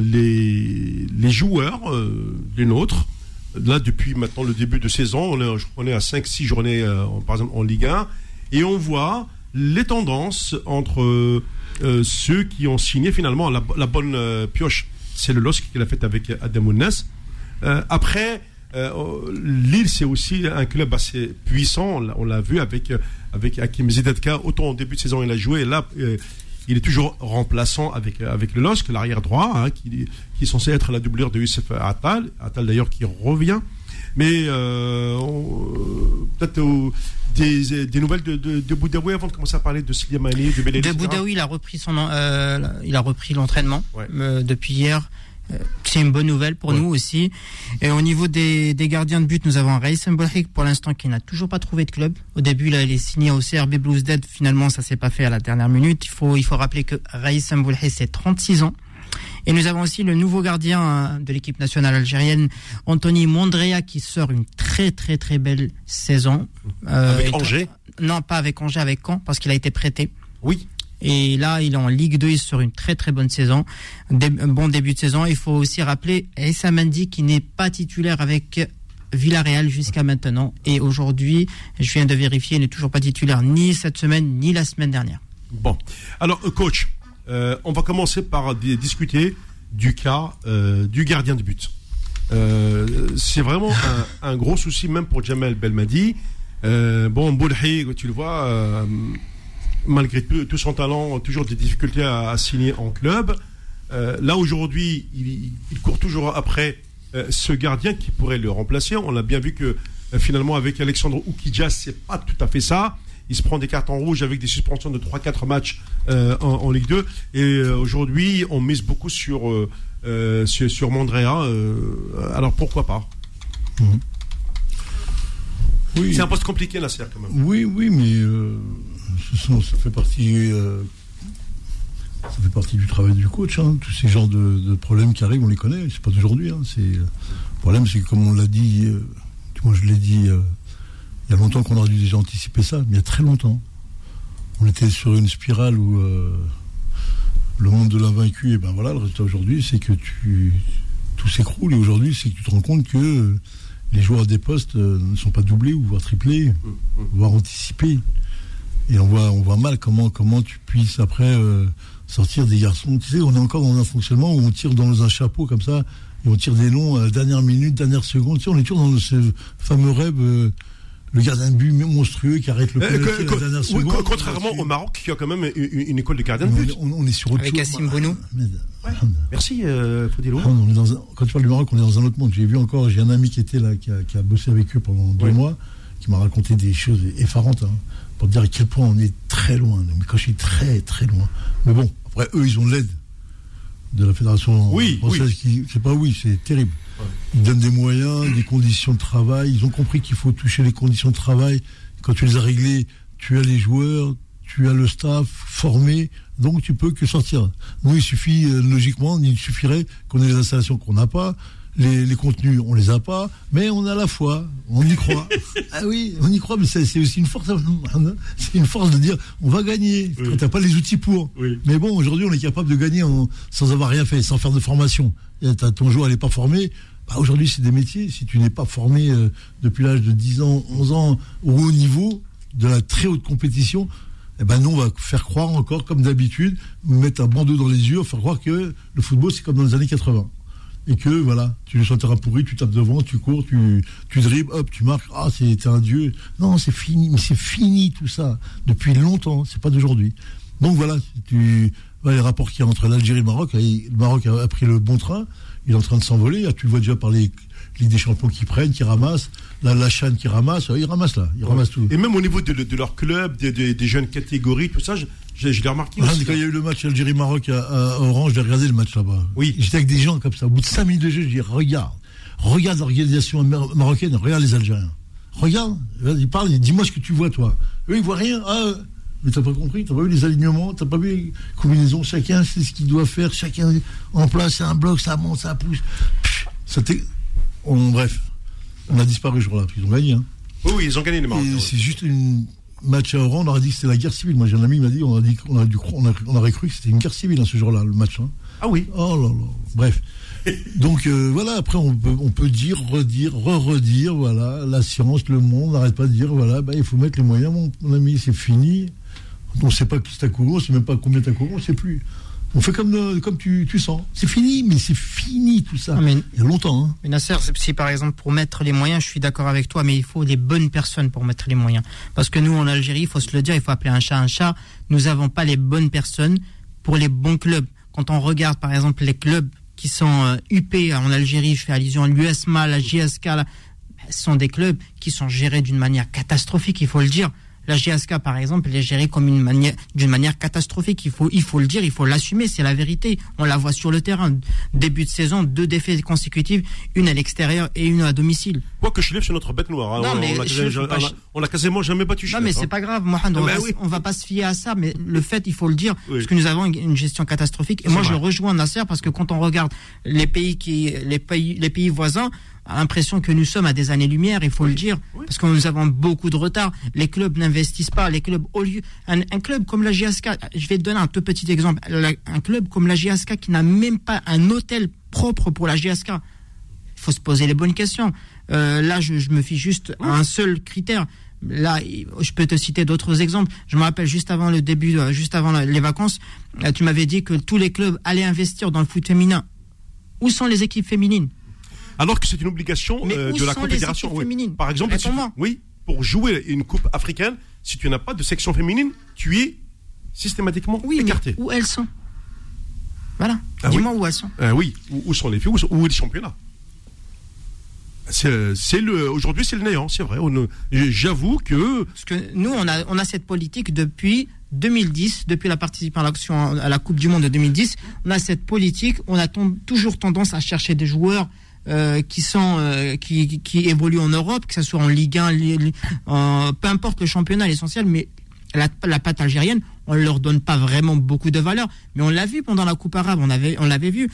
les, les joueurs, euh, les nôtres. Là, depuis maintenant le début de saison, on est, à 5-6 journées, euh, par exemple, en Ligue 1. Et on voit les tendances entre euh, ceux qui ont signé finalement la, bonne pioche. C'est le LOSC qu'il a fait avec Adam Ounes. Après, Lille, c'est aussi un club assez puissant. On l'a- vu avec, euh, avec Hakim Zidatka. Autant au début de saison, il a joué. Et là, euh, il est toujours remplaçant avec, avec le LOSC, l'arrière droit, hein, qui, qui est censé être la doublure de Youssef Attal. Attal d'ailleurs qui revient. Mais euh, on- euh, peut-être des, des nouvelles de, de, de Boudaoui avant de commencer à parler de Slimani, de Belel. De. Boudaoui, il a repris son, euh, il a repris l'entraînement Ouais. euh, depuis hier. Euh, C'est une bonne nouvelle pour Ouais. nous aussi. Et au niveau des, des gardiens de but, nous avons Raïs Mbolhik pour l'instant qui n'a toujours pas trouvé de club. Au début, il allait signer au CRB Blues Dead. Finalement, ça s'est pas fait à la dernière minute. Il faut, il faut rappeler que Raïs Mbolhik, c'est 36 ans. Et nous avons aussi le nouveau gardien euh, de l'équipe nationale algérienne, Anthony Mondrea, qui sort une très très très belle saison. Euh, Avec Angers Non, pas avec Angers, avec Caen, parce qu'il a été prêté. Oui. Et là, il est en Ligue 2, il sort une très très bonne saison, Dé- un bon début de saison. Il faut aussi rappeler Essa Mendy qui n'est pas titulaire avec Villarreal jusqu'à maintenant. Et aujourd'hui, je viens de vérifier, il n'est toujours pas titulaire ni cette semaine ni la semaine dernière. Bon. Alors, euh, coach, euh, on va commencer par di- discuter du cas euh, du gardien de but. Euh, c'est vraiment un, un gros souci, même pour Jamel Belmadi. Bon, Boulhi, tu le vois, malgré tout, son talent, toujours des difficultés à, à signer en club. Euh, là, aujourd'hui, il, il court toujours après euh, ce gardien qui pourrait le remplacer. On a bien vu que euh, finalement, avec Alexandre Oukidja, c'est pas tout à fait ça. Il se prend des cartons rouges avec des suspensions de 3-4 matchs en, en Ligue 2. Et aujourd'hui, on mise beaucoup sur, sur, sur Mandrea. alors pourquoi pas? Oui, C'est un poste compliqué, la serre, quand même. oui, oui, mais ce sont- ça fait partie. euh, ça fait partie du travail du coach. hein. Tous ces genres de, de problèmes qui arrivent, on les connaît. C'est pas d'aujourd'hui. hein. C'est le problème, c'est que comme on l'a dit, euh, moins je l'ai dit, euh, il y a longtemps qu'on aurait dû déjà anticiper ça, mais il y a très longtemps. On était sur une spirale où euh, le monde de l'invaincu, et ben voilà, le résultat aujourd'hui, c'est que tu tout s'écroule. Et aujourd'hui, c'est que tu te rends compte que euh, les joueurs des postes euh, ne sont pas doublés ou voire triplés, voire anticipés. Et on voit, on voit mal comment, comment tu puisses après euh, sortir des garçons. Tu sais, on est encore dans un fonctionnement où on tire dans un chapeau comme ça et on tire des noms à la dernière minute, dernière seconde. Tu sais, on est toujours dans ce fameux rêve, euh, le gardien de but monstrueux qui arrête le Euh, penalty à la dernière oui, seconde. co- contrairement au Maroc, qui a quand même une, une école de gardien de on, but. est- on- on est sur autre Avec chose. Cassim Bounou. Mais- Merci, euh, Faudilo. on est dans un- quand tu parles du Maroc, on est dans un autre monde. J'ai vu encore, j'ai un ami qui était là, qui a, qui a bossé avec eux pendant deux mois, qui m'a raconté des choses effarantes, hein, pour dire à quel point on est très loin. Mais quand je suis très très loin. Mais bon, après eux, ils ont l'aide de la fédération Oui, française. oui. Qui, c'est pas oui, c'est terrible. Ils donnent des moyens, des conditions de travail. Ils ont compris qu'il faut toucher les conditions de travail. Quand tu les as réglées, tu as les joueurs, tu as le staff formé, donc tu peux que sortir. Nous, il suffit, euh, logiquement, il suffirait qu'on ait les installations qu'on n'a pas, les, les contenus, on les a pas, mais on a la foi, on y croit. ah oui, on y croit, mais c'est aussi une force. C'est une force de dire, on va gagner. Oui. Quand t'as pas les outils pour. Oui. Mais bon, aujourd'hui, on est capable de gagner en- sans avoir rien fait, sans faire de formation. Et ton joueur n'est pas formé. Bah, aujourd'hui, c'est des métiers. Si tu n'es pas formé euh, depuis l'âge de 10 ans, 11 ans, au haut niveau, de la très haute compétition, eh ben nous, on va faire croire encore, comme d'habitude, mettre un bandeau dans les yeux, faire croire que le football, c'est comme dans les années 80. Et que, voilà, tu un terrain pourri, tu tapes devant, tu cours, tu, tu dribbles, hop, tu marques, ah, c'est un dieu. Non, c'est fini, mais c'est fini tout ça, depuis longtemps, c'est pas d'aujourd'hui. Donc voilà, les rapports qu'il y a entre l'Algérie et le Maroc, le Maroc a, a pris le bon train, il est en train de s'envoler, Ah, tu le vois déjà par les Ligue des Champions qui prennent, qui ramassent, la, la chaîne qui ramasse, ils ramassent là, ils ramassent tout. Et même au niveau de, de leur club, des, des- des jeunes catégories, tout ça, je, je- je l'ai remarqué Ah, aussi. quand il y a eu le match Algérie-Maroc à, à Orange, j'ai regardé le match là-bas. Oui. J'étais avec des gens comme ça. Au bout de 5 minutes de jeu, je dis regarde, regarde l'organisation mar- marocaine, regarde les Algériens. Regarde, ils parlent, dis-moi ce que tu vois toi. Eux, ils voient rien. Ah, euh, mais t'as pas compris, t'as pas vu les alignements, t'as pas vu les combinaisons, chacun sait ce qu'il doit faire, chacun en place, c'est un bloc, ça monte, ça pousse. Ça on- bref, on a disparu ce jour-là, qu'ils ont gagné. Hein. Oui, oui, ils ont gagné les Marocains. C'est juste un match à Oran, on aurait dit que c'était la guerre civile. Moi, j'ai un ami qui m'a dit, on, a dit a dû on, a- on aurait cru que c'était une guerre civile hein, ce jour-là, le match. hein. Ah oui. Oh là là. Bref. Donc euh, voilà, après on peut, on peut dire, redire, re-redire, voilà, la science, le monde, n'arrête pas de dire, voilà, bah, il faut mettre les moyens, mon, mon ami, c'est fini. On ne sait pas qui t'as couru, on ne sait même pas combien t'as couru, on ne sait plus. On fait comme, euh, comme tu, tu sens. C'est fini, mais c'est fini tout ça. Mais- Il y a longtemps. Hein. Mais Nasser, c'est- si par exemple pour mettre les moyens, je suis d'accord avec toi, mais il faut les bonnes personnes pour mettre les moyens. Parce que nous en Algérie, il faut se le dire, il faut appeler un chat un chat. Nous n'avons pas les bonnes personnes pour les bons clubs. Quand on regarde par exemple les clubs qui sont euh, UP en Algérie, je fais allusion à l'USMA, la JSK, là, ce sont des clubs qui sont gérés d'une manière catastrophique, il faut le dire. La GSK, par exemple, elle est gérée comme une manière, d'une manière catastrophique. Il faut, il faut le dire, il faut l'assumer, c'est la vérité. On la voit sur le terrain. Début de saison, deux défaites consécutives, une à l'extérieur et une à domicile. Quoi que Chlef, c'est notre bête noire. hein. Non, on, mais on l'a Chlef, quasiment- on a- on jamais battu Non, mais hein. c'est pas grave, Mohamed. On, va, oui. on va pas se fier à ça, mais le fait, il faut le dire, Oui. parce que nous avons une, une gestion catastrophique. Et moi, je rejoins Nasser parce que quand on regarde les pays qui, les pays, les pays voisins, a l'impression que nous sommes à des années-lumière, il faut le dire, Oui. parce que nous avons beaucoup de retard. Les clubs n'investissent pas. Les clubs, au lieu, un, un club comme la JSK, je vais te donner un tout petit exemple. Un club comme la JSK qui n'a même pas un hôtel propre pour la JSK. Il faut se poser les bonnes questions. Euh, là, je, je me fie juste à un seul critère. Là, je peux te citer d'autres exemples. Je me rappelle juste avant le début, euh, juste avant les vacances, euh, tu m'avais dit que tous les clubs allaient investir dans le foot féminin. Où sont les équipes féminines? Alors que c'est une obligation Mais euh, où de la sont les confédération. oui. féminines Par exemple, si tu- Réponds-moi. oui, pour jouer une coupe africaine, si tu n'as pas de section féminine, tu es systématiquement Oui, mais écarté. où elles sont? Voilà. Ah Dis-moi où elles sont. Euh, oui, où, où sont les filles, où sont, où est les championnats C'est le aujourd'hui c'est le néant, c'est vrai. J'avoue que Parce que nous, on a, on a cette politique depuis 2010, depuis la participation à la Coupe du Monde de 2010. On a cette politique, on a toujours tendance à chercher des joueurs euh, euh, qui, évoluent en Europe, que ce soit en Ligue 1, li- li- en- peu importe le championnat, l'essentiel, mais la, patte algérienne, on leur donne pas vraiment beaucoup de valeur. Mais on l'a vu pendant la Coupe arabe, on avait, on l'avait vu.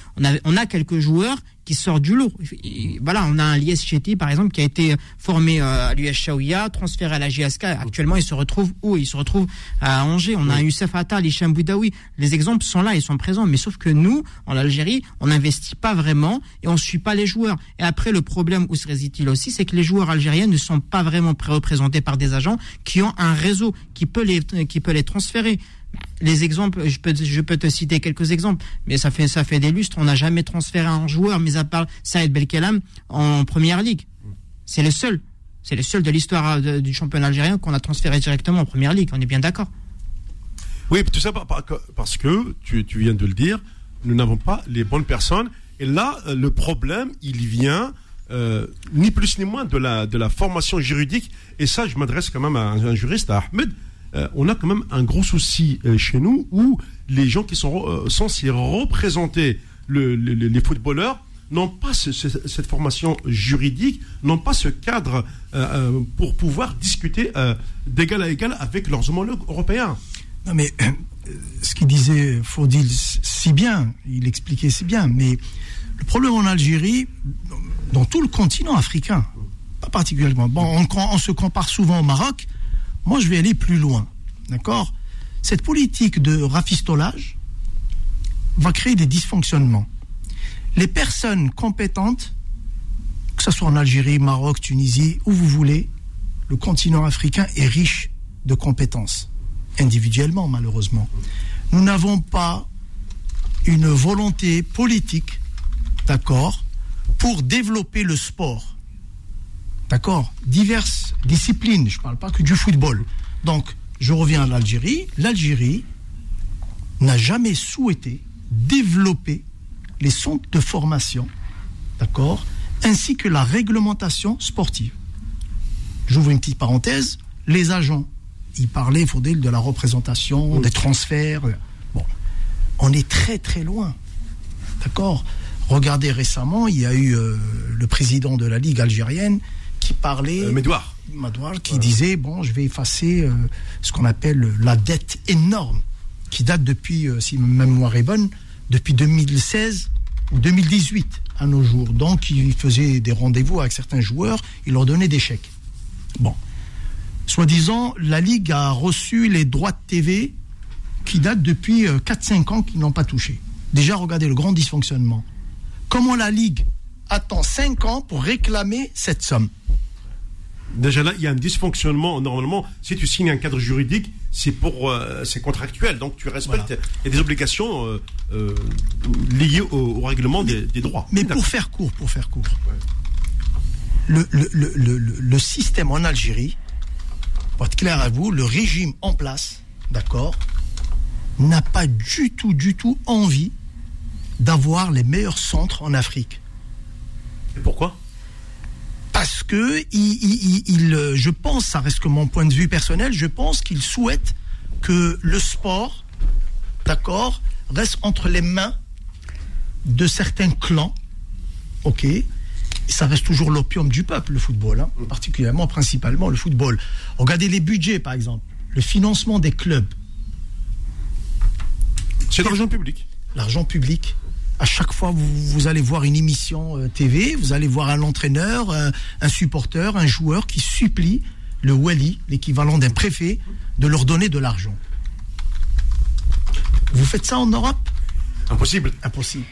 On a quelques joueurs qui sortent du lot. Et Voilà, on a un Lies Chetty, par exemple, qui a été formé euh, à l'US Chaouia, transféré à la GSK. Actuellement, il se retrouve où? Il se retrouve à Angers. On a un Youssef Attal, Hicham Boudaoui. Les exemples sont là, ils sont présents. Mais sauf que nous, en Algérie, on n'investit pas vraiment et on suit pas les joueurs. Et après, le problème où se réside-t-il aussi, c'est que les joueurs algériens ne sont pas vraiment représentés par des agents qui ont un réseau qui peut les, qui peut les transférer. Les exemples, je peux, te citer quelques exemples, mais ça fait, ça fait des lustres. On n'a jamais transféré un joueur, mis à part Saïd Belkelam, en première ligue. C'est le seul. C'est le seul de l'histoire de- du championnat algérien qu'on a transféré directement en première ligue. On est bien d'accord. Oui, tout ça par- par- parce que, tu, viens de le dire, nous n'avons pas les bonnes personnes. Et là, euh, le problème, il vient euh, ni plus ni moins de la, formation juridique. Et ça, je m'adresse quand même à un juriste, à Ahmed. Euh, on a quand même un gros souci euh, chez nous où les gens qui sont euh, censés représenter le- le- le- les footballeurs n'ont pas ce- ce- cette formation juridique, n'ont pas ce cadre pour pouvoir discuter d'égal à égal avec leurs homologues européens. Non, mais ce qu'il disait Faudil si bien, il expliquait si bien, mais le problème en Algérie, dans tout le continent africain, pas particulièrement. Bon, on, on se compare souvent au Maroc. Moi, je vais aller plus loin. D'accord? Cette politique de rafistolage va créer des dysfonctionnements. Les personnes compétentes, que ce soit en Algérie, Maroc, Tunisie, où vous voulez, le continent africain est riche de compétences, individuellement malheureusement. Nous n'avons pas une volonté politique, d'accord, pour développer le sport. D'accord Diverses disciplines, je ne parle pas que du football. Donc, je reviens à l'Algérie. L'Algérie n'a jamais souhaité développer les centres de formation, d'accord, ainsi que la réglementation sportive. J'ouvre une petite parenthèse. Les agents, ils parlaient, Faudel, de la représentation, des transferts. Bon, on est très très loin, d'accord. Regardez récemment, il y a eu euh, le président de la Ligue algérienne qui parlait. Euh, Médouard. Qui disait bon, je vais effacer euh, ce qu'on appelle la dette énorme qui date depuis, euh, si ma mémoire est bonne, depuis 2016 ou 2018 à nos jours. Donc, il faisait des rendez-vous avec certains joueurs, il leur donnait des chèques. Bon. Soi-disant, la Ligue a reçu les droits de TV qui datent depuis 4-5 ans qu'ils n'ont pas touché. Déjà, regardez le grand dysfonctionnement. Comment la Ligue attend 5 ans pour réclamer cette somme? Déjà là, il y a un dysfonctionnement. Normalement, si tu signes un cadre juridique, c'est pour, euh, c'est contractuel, donc tu respectes. Il y a des obligations euh, euh, liées au, au règlement des, des droits. Mais pour faire court, pour faire court, le, le- le- le- le- le système en Algérie, pour être clair à vous, le régime en place, d'accord, n'a pas du tout, du tout envie d'avoir les meilleurs centres en Afrique. Et pourquoi? Parce que, il, il- il- il, euh, je pense, ça reste que mon point de vue personnel, je pense qu'il souhaite que le sport, d'accord, reste entre les mains de certains clans, ok? Ça reste toujours l'opium du peuple, le football, hein, particulièrement, principalement le football. Regardez les budgets, par exemple, le financement des clubs, C'est l'argent public. l'argent public. À chaque fois, vous, vous allez voir une émission euh, TV, vous allez voir un entraîneur, un, un supporter, un joueur qui supplie le wali, l'équivalent d'un préfet, de leur donner de l'argent. Vous faites ça en Europe? Impossible. Impossible.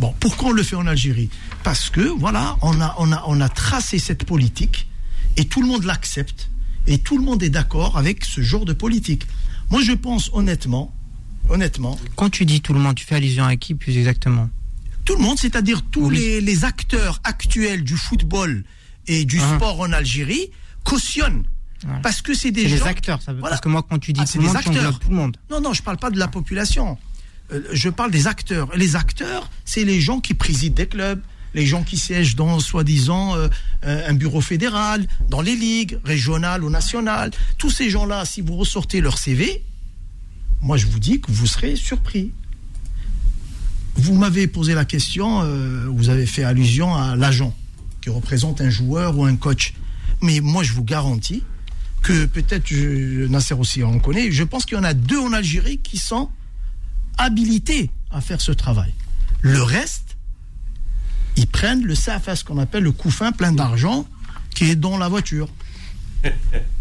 Bon, pourquoi on le fait en Algérie? Parce que, voilà, on a, on, a, on a tracé cette politique et tout le monde l'accepte et tout le monde est d'accord avec ce genre de politique. Moi, je pense honnêtement, honnêtement, Quand tu dis tout le monde, tu fais allusion à qui plus exactement? Tout le monde, c'est-à-dire tous Oui. les, les acteurs actuels du football et du Ah. sport en Algérie cautionnent. Parce que c'est des gens. acteurs, ça veut Voilà. parce que moi quand tu dis Ah, tout c'est le des monde, acteurs. tout le monde. Non, non, je parle pas de la population. Euh, je parle des acteurs. Les acteurs, c'est les gens qui président des clubs, les gens qui siègent dans, soi-disant, euh, euh, un bureau fédéral, dans les ligues régionales ou nationales. Tous ces gens-là, si vous ressortez leur CV, moi je vous dis que vous serez surpris. Vous m'avez posé la question, euh, vous avez fait allusion à l'agent qui représente un joueur ou un coach. Mais moi je vous garantis que peut-être Nasser aussi en connaît. Je pense qu'il y en a deux en Algérie qui sont habilités à faire ce travail. Le reste, ils prennent le CFS qu'on appelle le couffin plein d'argent qui est dans la voiture.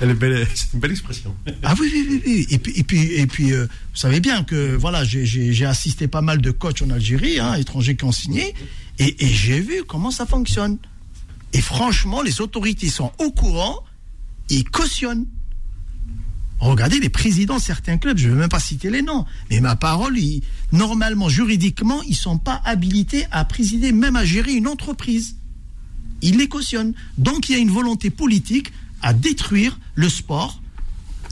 C'est une belle expression. Ah oui, oui, oui, oui. Et puis, et puis, et puis euh, vous savez bien que voilà, j'ai- assisté pas mal de coachs en Algérie, hein, étrangers qui ont signé, et, et j'ai vu comment ça fonctionne. Et franchement, les autorités sont au courant, ils cautionnent. Regardez les présidents de certains clubs, je ne vais même pas citer les noms, mais ma parole, ils- normalement, juridiquement, ils ne sont pas habilités à présider, même à gérer une entreprise. Ils les cautionnent. Donc il y a une volonté politique à détruire le sport,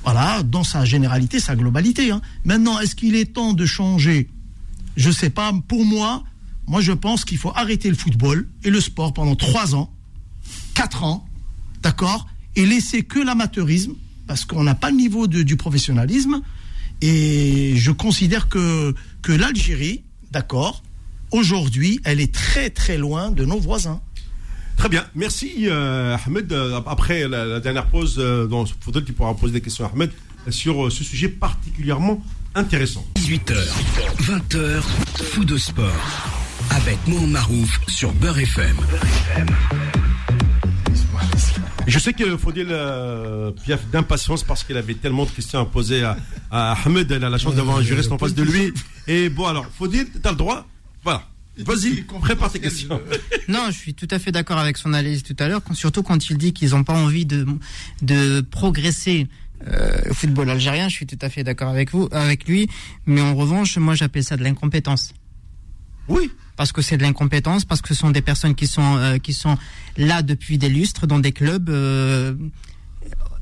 voilà, dans sa généralité, sa globalité. hein. Maintenant, est-ce qu'il est temps de changer? Je ne sais pas. Pour moi, moi je pense qu'il faut arrêter le football et le sport pendant trois ans, quatre ans, d'accord, et laisser que l'amateurisme, parce qu'on n'a pas le niveau du professionnalisme. Et je considère que, que l'Algérie, d'accord, aujourd'hui, elle est très très loin de nos voisins. Très bien, merci euh, Ahmed. Euh, Après la, la dernière pause, euh, dans faudrait tu pourras poser des questions à Ahmed sur euh, ce sujet particulièrement intéressant. 18h, 20h, fou de sport. Avec Mohamed Marouf sur Beurre FM. Je sais que Faudil euh, piaffe d'impatience parce qu'elle avait tellement de questions à poser à, à Ahmed. Elle a la chance d'avoir un juriste en face de lui. Et bon, alors, Faudil, t'as le droit. Voilà. Vas-y, prépare tes questions. Non, je suis tout à fait d'accord avec son analyse tout à l'heure, surtout quand il dit qu'ils n'ont pas envie de, de progresser euh, au football algérien. Je suis tout à fait d'accord avec vous, avec lui. Mais en revanche, moi, j'appelle ça de l'incompétence. Oui. Parce que c'est de l'incompétence, parce que ce sont des personnes qui sont euh, qui sont là depuis des lustres dans des clubs. euh,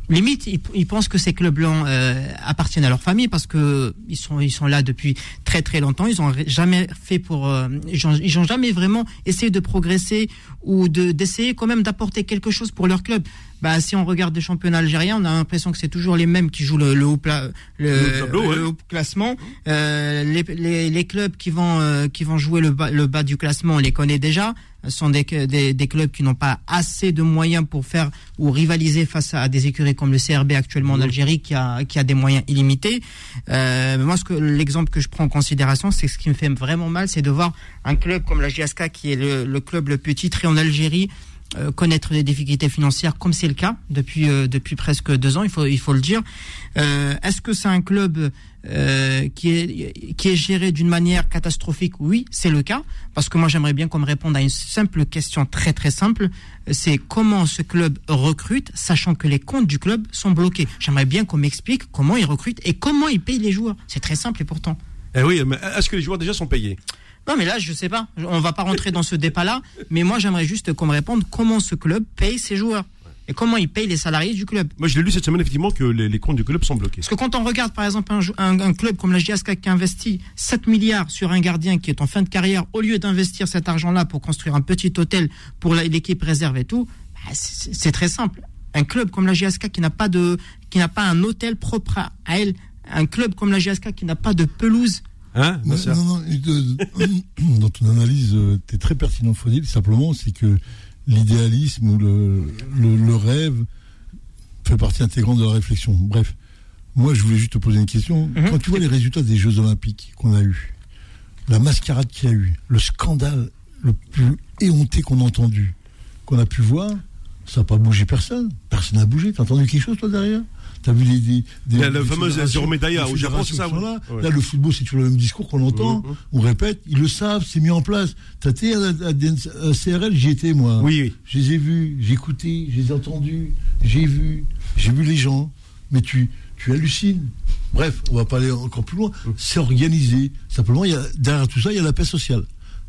limite, ils, ils pensent que ces clubs-là euh, appartiennent à leur famille parce que ils sont ils sont là depuis très très longtemps. Ils ont jamais fait pour euh, ils, ont, ils ont jamais vraiment essayé de progresser ou de d'essayer quand même d'apporter quelque chose pour leur club. Bah, si on regarde des championnats algériens, on a l'impression que c'est toujours les mêmes qui jouent le, le haut, pla- le, ouais. le haut classement. Euh, les, les, les clubs qui vont euh, qui vont jouer le bas, le bas du classement, on les connaît déjà. Sont des, des, des clubs qui n'ont pas assez de moyens pour faire ou rivaliser face à des écuries comme le CRB actuellement en Algérie qui a qui a des moyens illimités. Euh, moi, ce que l'exemple que je prends en considération, c'est ce qui me fait vraiment mal, c'est de voir un club comme la JSK qui est le, le club le plus titré en Algérie euh, connaître des difficultés financières, comme c'est le cas depuis euh, depuis presque deux ans, il faut il faut le dire. Euh, Est-ce que c'est un club qui est qui est géré d'une manière catastrophique? Oui, c'est le cas, parce que moi j'aimerais bien qu'on me réponde à une simple question très très simple. C'est comment ce club recrute, sachant que les comptes du club sont bloqués. J'aimerais bien qu'on m'explique comment il recrute et comment il paye les joueurs. C'est très simple et pourtant. Eh oui, mais est-ce que les joueurs déjà sont payés? Non, mais là, je sais pas. On va pas rentrer dans ce débat-là. Mais moi, j'aimerais juste qu'on me réponde comment ce club paye ses joueurs et comment il paye les salariés du club. Moi, je l'ai lu cette semaine, effectivement, que les, les comptes du club sont bloqués. Parce que quand on regarde, par exemple, un, jou- un- un club comme la JSK qui investit 7 milliards sur un gardien qui est en fin de carrière, au lieu d'investir cet argent-là pour construire un petit hôtel pour l'équipe réserve et tout, bah, c'est très simple. Un club comme la JSK qui n'a pas de, qui n'a pas un hôtel propre à à elle, un club comme la JSK qui n'a pas de pelouse, Hein Non, non, non, de- dans ton analyse, tu es très pertinent, Faudil. Simplement, c'est que l'idéalisme ou le, le, le rêve fait partie intégrante de la réflexion. Bref, moi, je voulais juste te poser une question. Mhm. Quand tu vois les résultats des Jeux Olympiques qu'on a eus, la mascarade qu'il y a eu, le scandale le plus éhonté qu'on a entendu, qu'on a pu voir, ça n'a pas bougé personne. Personne n'a bougé. T'as entendu quelque chose, toi, derrière? T'as vu les, des, des, Il y a le des fameux fédérations- zéro médaille des au Japon, c'est ça, ouais. là. Ouais. Là, le football, c'est toujours le même discours qu'on entend. Mhm. On répète, ils le savent, c'est mis en place. T'as été à, à- à- CRL, j'y étais, moi. Oui, oui. Je les ai vus, j'ai écouté, je les ai entendus, j'ai vu, j'ai vu les gens. Mais tu, tu hallucines. Bref, on va pas aller encore plus loin. Mm. C'est organisé. Simplement, il y a, derrière tout ça, il y a la paix sociale.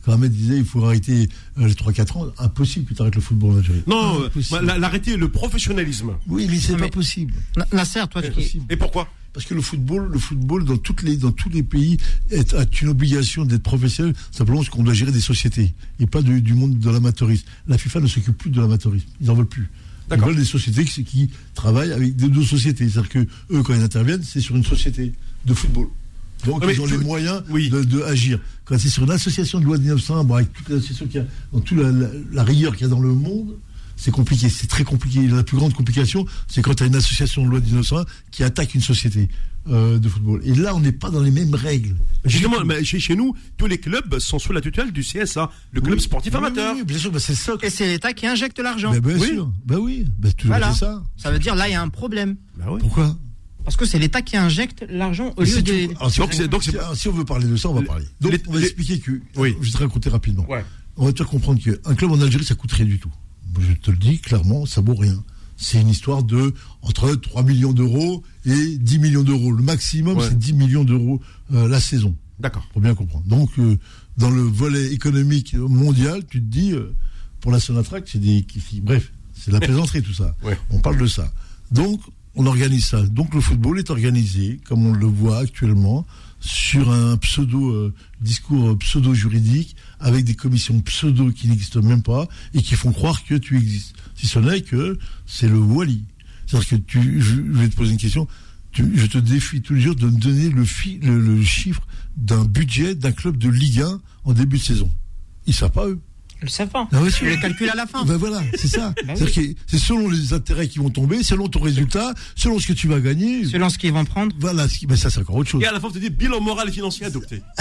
Quand Ahmed disait il faut arrêter euh, les 3-4 ans, impossible que tu arrêtes le football en Algérie. Non, bah, la- l'arrêter, le professionnalisme. Oui, mais c'est pas possible. Na- Nasser, toi Impossible. Et pourquoi? Parce que le football, le football dans toutes les dans tous les pays est, a une obligation d'être professionnel simplement parce qu'on doit gérer des sociétés et pas du, du monde de l'amateurisme. La FIFA ne s'occupe plus de l'amateurisme, ils en veulent plus. Ils veulent des sociétés qui, qui travaillent avec des deux sociétés, c'est-à-dire que eux quand ils interviennent, c'est sur une société de football. Donc Non, ils ont tu- les moyens oui. de, de agir. Quand c'est sur une association de loi de 1901, bon, avec associations qu'il y a, dans toute la, la- la rigueur qu'il y a dans le monde, c'est compliqué, c'est très compliqué. La plus grande complication, c'est quand tu as une association de loi de 1901 qui attaque une société euh, de football. Et là, on n'est pas dans les mêmes règles. Justement, mais chez, chez nous, tous les clubs sont sous la tutelle du CSA, le club Oui. sportif Oui, amateur. Oui, oui, bien sûr, bah, c'est ça. et c'est l'État qui injecte l'argent. Bah, bien Oui. sûr. Bah oui, bah, tu Voilà. c'est ça. Ça veut dire là il y a un problème oui. Pourquoi? Parce que c'est l'État qui injecte l'argent au lieu Si tu- de. alors, si Donc, on- c'est- donc, c'est si- pas- alors, si on veut parler de ça, on va parler. Donc, les- on va les- expliquer que. Oui. Je vais te raconter rapidement. Ouais. On va te faire comprendre qu'un club en Algérie, ça coûte rien du tout. Je te le dis clairement, ça vaut rien. C'est une histoire de entre 3 millions d'euros et 10 millions d'euros. Le maximum, Ouais. c'est 10 millions d'euros euh, la saison. D'accord. Pour bien comprendre. Donc, euh, dans le volet économique mondial, tu te dis, euh, pour la Sonatrach, c'est des. bref, c'est de la plaisanterie tout ça. Ouais. On parle de ça. Donc, on organise ça. Donc, le football est organisé, comme on le voit actuellement, sur un pseudo euh, discours euh, pseudo juridique, avec des commissions pseudo qui n'existent même pas et qui font croire que tu existes. Si ce n'est que c'est le Wali. C'est-à-dire que tu, je, vais te poser une question. Je te défie tous les jours de me donner le, fi- le chiffre d'un budget d'un club de Ligue 1 en début de saison. Ils savent pas eux. Je le sais pas. Ah le calcule à la fin. Ben voilà, c'est ça. Que c'est selon les intérêts qui vont tomber, selon ton résultat, selon ce que tu vas gagner. Selon ce qu'ils vont prendre. Voilà, ce qui- ben ça c'est encore autre chose. Et à la fin, on te dit bilan moral et financier adopté.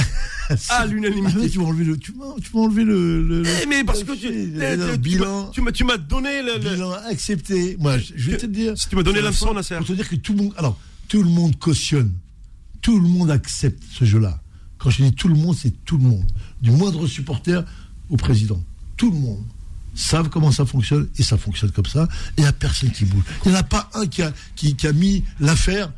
À Ah, l'unanimité. mais tu vas enlever le, tu tu vas enlever le, le- le- Eh, mais parce que tu, le- le tu- tu bilan, m'as- tu m'as- tu m'as donné le, bilan accepté. Moi, je, je vais Que- te dire. si tu m'as donné fin, Nasser. Pour te dire que tout le monde, alors tout le monde cautionne, tout le monde accepte ce jeu-là. Quand je dis tout le monde, c'est tout le monde, du moindre supporter au président, tout le monde savent comment ça fonctionne et ça fonctionne comme ça. Et il n'y a personne qui bouge. Il n'y en a pas un qui a, qui, mis l'affaire.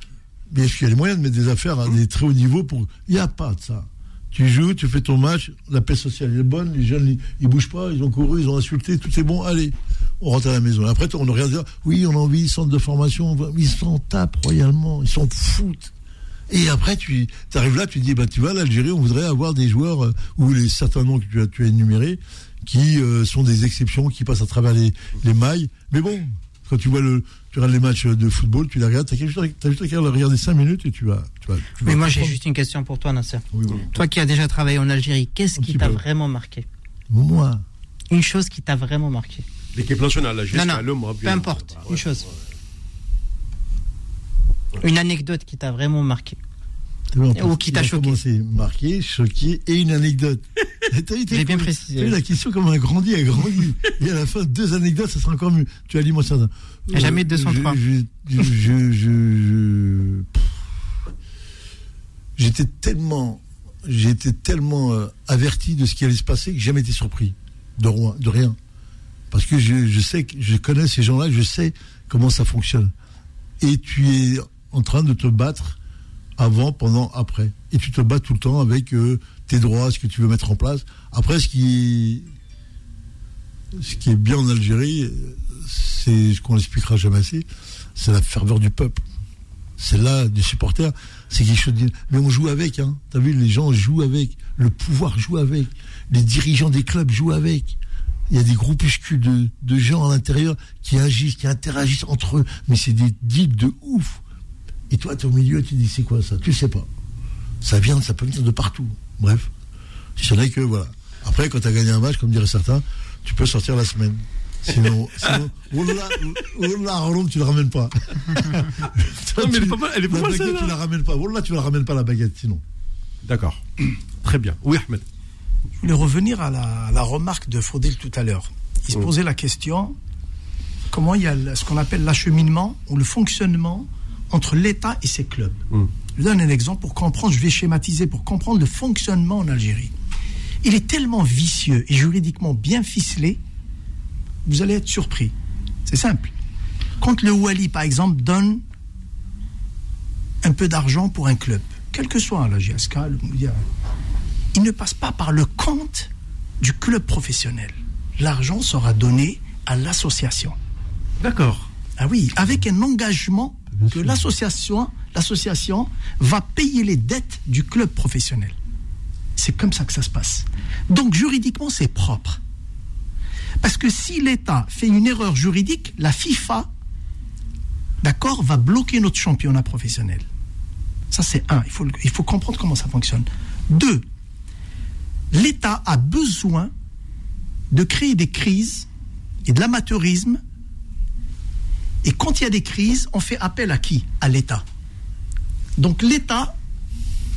Mais est-ce qu'il y a les moyens de mettre des affaires à des très hauts niveaux pour. Il n'y a pas de ça. Tu joues, tu fais ton match, la paix sociale est bonne, les jeunes ils, bougent pas, ils ont couru, ils ont insulté, tout est bon, allez, on rentre à la maison. Après, on regarde oui, on a envie, centre de formation, ils s'en tapent royalement, ils s'en foutent. Et après, tu arrives là, tu dis, bah, tu vois, l'Algérie, on voudrait avoir des joueurs, euh, ou les certains noms que tu as, tu as énumérés, qui euh, sont des exceptions, qui passent à travers les, les mailles. Mais bon, quand tu vois le, tu regardes les matchs de football, tu les regardes, t'as juste, t'as juste à regarder 5 minutes et tu vas, tu vas, tu vas Mais moi j'ai juste une question pour toi, Nasser. Oui, oui. Toi qui as déjà travaillé en Algérie, qu'est-ce qui t'a vraiment marqué? Moi, Une chose qui t'a vraiment marqué. l'équipe nationale, la Non, non, le mois. peu importe. Une chose. Une anecdote qui t'a vraiment marqué. Ou qui t'a choqué. commencé marqué, choqué et une anecdote. J'ai bien précisé. la question, comment elle a grandi, elle a grandi. Et à la fin, deux anecdotes, ça sera encore mieux. Tu as dit, moi, ça. Jamais de 203. J'étais tellement, j'étais tellement euh, averti de ce qui allait se passer que j'ai jamais été surpris de, de rien. Parce que je, je sais, que je connais ces gens-là, je sais comment ça fonctionne. Et tu es en train de te battre avant, pendant, après. Et tu te bats tout le temps avec euh, tes droits, ce que tu veux mettre en place. Après, ce qui, ce qui est bien en Algérie, c'est ce qu'on n'expliquera jamais assez, c'est la ferveur du peuple. C'est là des supporters. C'est quelque chose de... Mais on joue avec, hein. T'as vu, les gens jouent avec. Le pouvoir joue avec. Les dirigeants des clubs jouent avec. Il y a des groupuscules de, de gens à l'intérieur qui agissent, qui interagissent entre eux. Mais c'est des deals de ouf. Et toi, tu es au milieu, tu dis, c'est quoi ça? Tu sais pas. Ça vient, ça peut venir de partout. Bref. C'est vrai que, voilà. Après, quand tu as gagné un match, comme diraient certains, tu peux sortir la semaine. Sinon, sinon Wallah, Roland, tu la ramènes pas. non, mais elle est pas mal, elle est pas la mal, baguette, tu la ramènes pas. Wallah, tu la ramènes pas la baguette, sinon. D'accord. Très bien. Oui, Ahmed. Je voulais revenir à la, à la remarque de Faudel tout à l'heure. Il se Oui. posait la question comment il y a ce qu'on appelle l'acheminement ou le fonctionnement entre l'État et ses clubs. Mm. Je donne un exemple pour comprendre, je vais schématiser, pour comprendre le fonctionnement en Algérie. Il est tellement vicieux et juridiquement bien ficelé, vous allez être surpris. C'est simple. Quand le Wali, par exemple, donne un peu d'argent pour un club, quel que soit la GSK, le Moudia, il ne passe pas par le compte du club professionnel. L'argent sera donné à l'association. D'accord. Ah oui, avec un engagement que l'association, l'association va payer les dettes du club professionnel. C'est comme ça que ça se passe. Donc juridiquement, c'est propre. Parce que si l'État fait une erreur juridique, la FIFA, d'accord, va bloquer notre championnat professionnel. Ça, c'est un. Il faut, il faut comprendre comment ça fonctionne. Deux, l'État a besoin de créer des crises et de l'amateurisme et quand il y a des crises, on fait appel à qui? À l'État. Donc l'État,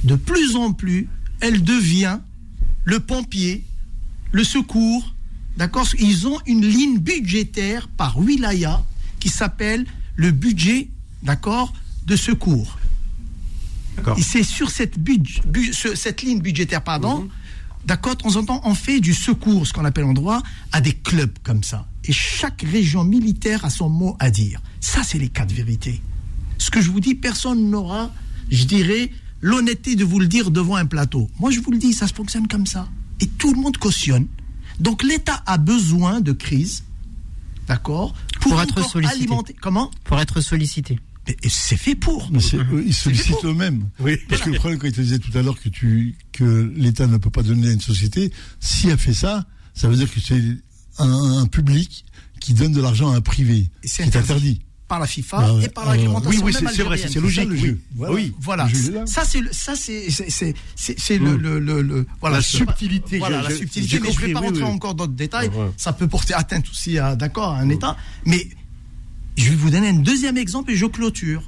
de plus en plus, elle devient le pompier, le secours. D'accord? Ils ont une ligne budgétaire par wilaya qui s'appelle le budget, d'accord, de secours. D'accord. Et c'est sur cette, budg- bu- ce- cette ligne budgétaire, pardon, d'accord, de temps en temps, on fait du secours, ce qu'on appelle en droit, à des clubs comme ça. Et chaque région militaire a son mot à dire. Ça, c'est les cas de vérité. Ce que je vous dis, personne n'aura, je dirais, l'honnêteté de vous le dire devant un plateau. Moi, je vous le dis, ça se fonctionne comme ça. Et tout le monde cautionne. Donc, l'État a besoin de crise, d'accord, pour, Pour être sollicité. alimenter. Comment? Pour être sollicité. Mais C'est fait pour. Mais eux, ils sollicitent eux-mêmes. Oui. Parce que le problème, quand il te disait tout à l'heure que tu que l'État ne peut pas donner à une société, si elle fait ça, ça veut dire que c'est un, un public qui donne de l'argent à un privé. Et c'est interdit. par la FIFA Ah ouais. et par la réglementation Oui, c'est- vrai, c'est logique. le oui. jeu. Voilà. Oui. Voilà, Le ça c'est le- ça c'est c'est le, le, le, le- voilà La je subtilité, voilà j'ai- la subtilité je vais compris, pas rentrer encore dans le détail Ouais, ça peut porter atteinte aussi à d'accord à un État mais je vais vous donner un deuxième exemple et je clôture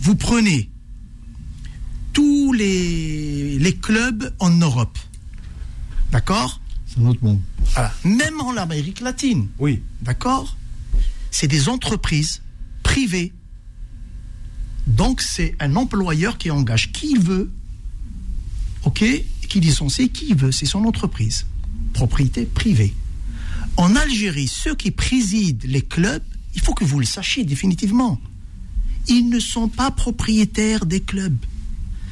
vous prenez tous les les clubs en Europe d'accord C'est un autre monde. voilà. même en Amérique latine Oui. D'accord C'est des entreprises privées. Donc c'est un employeur qui engage qui il veut, ok, qui licencie qui il veut, c'est son entreprise. Propriété privée. En Algérie, ceux qui président les clubs, il faut que vous le sachiez définitivement, ils ne sont pas propriétaires des clubs.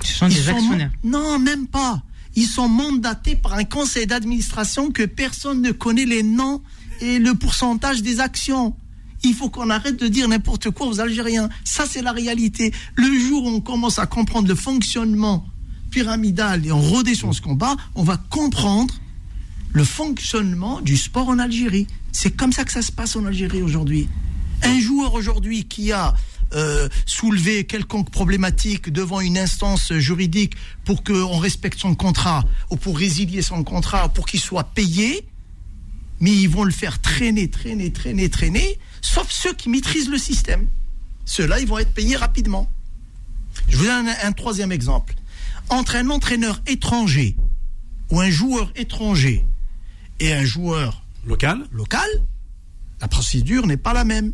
Ce sont Ils des sont actionnaires. Non, même pas. Ils sont mandatés par un conseil d'administration que personne ne connaît les noms et le pourcentage des actions. Il faut qu'on arrête de dire n'importe quoi aux Algériens. Ça, c'est la réalité. Le jour où on commence à comprendre le fonctionnement pyramidal et en redescend ce combat, on va comprendre le fonctionnement du sport en Algérie. C'est comme ça que ça se passe en Algérie aujourd'hui. Un joueur aujourd'hui qui a euh, soulevé quelconque problématique devant une instance juridique pour qu'on respecte son contrat ou pour résilier son contrat, pour qu'il soit payé, mais ils vont le faire traîner, traîner, traîner, traîner, sauf ceux qui maîtrisent le système. Ceux-là, ils vont être payés rapidement. Je vous donne un, troisième exemple. Entre un entraîneur étranger ou un joueur étranger et un joueur Local local, la procédure n'est pas la même.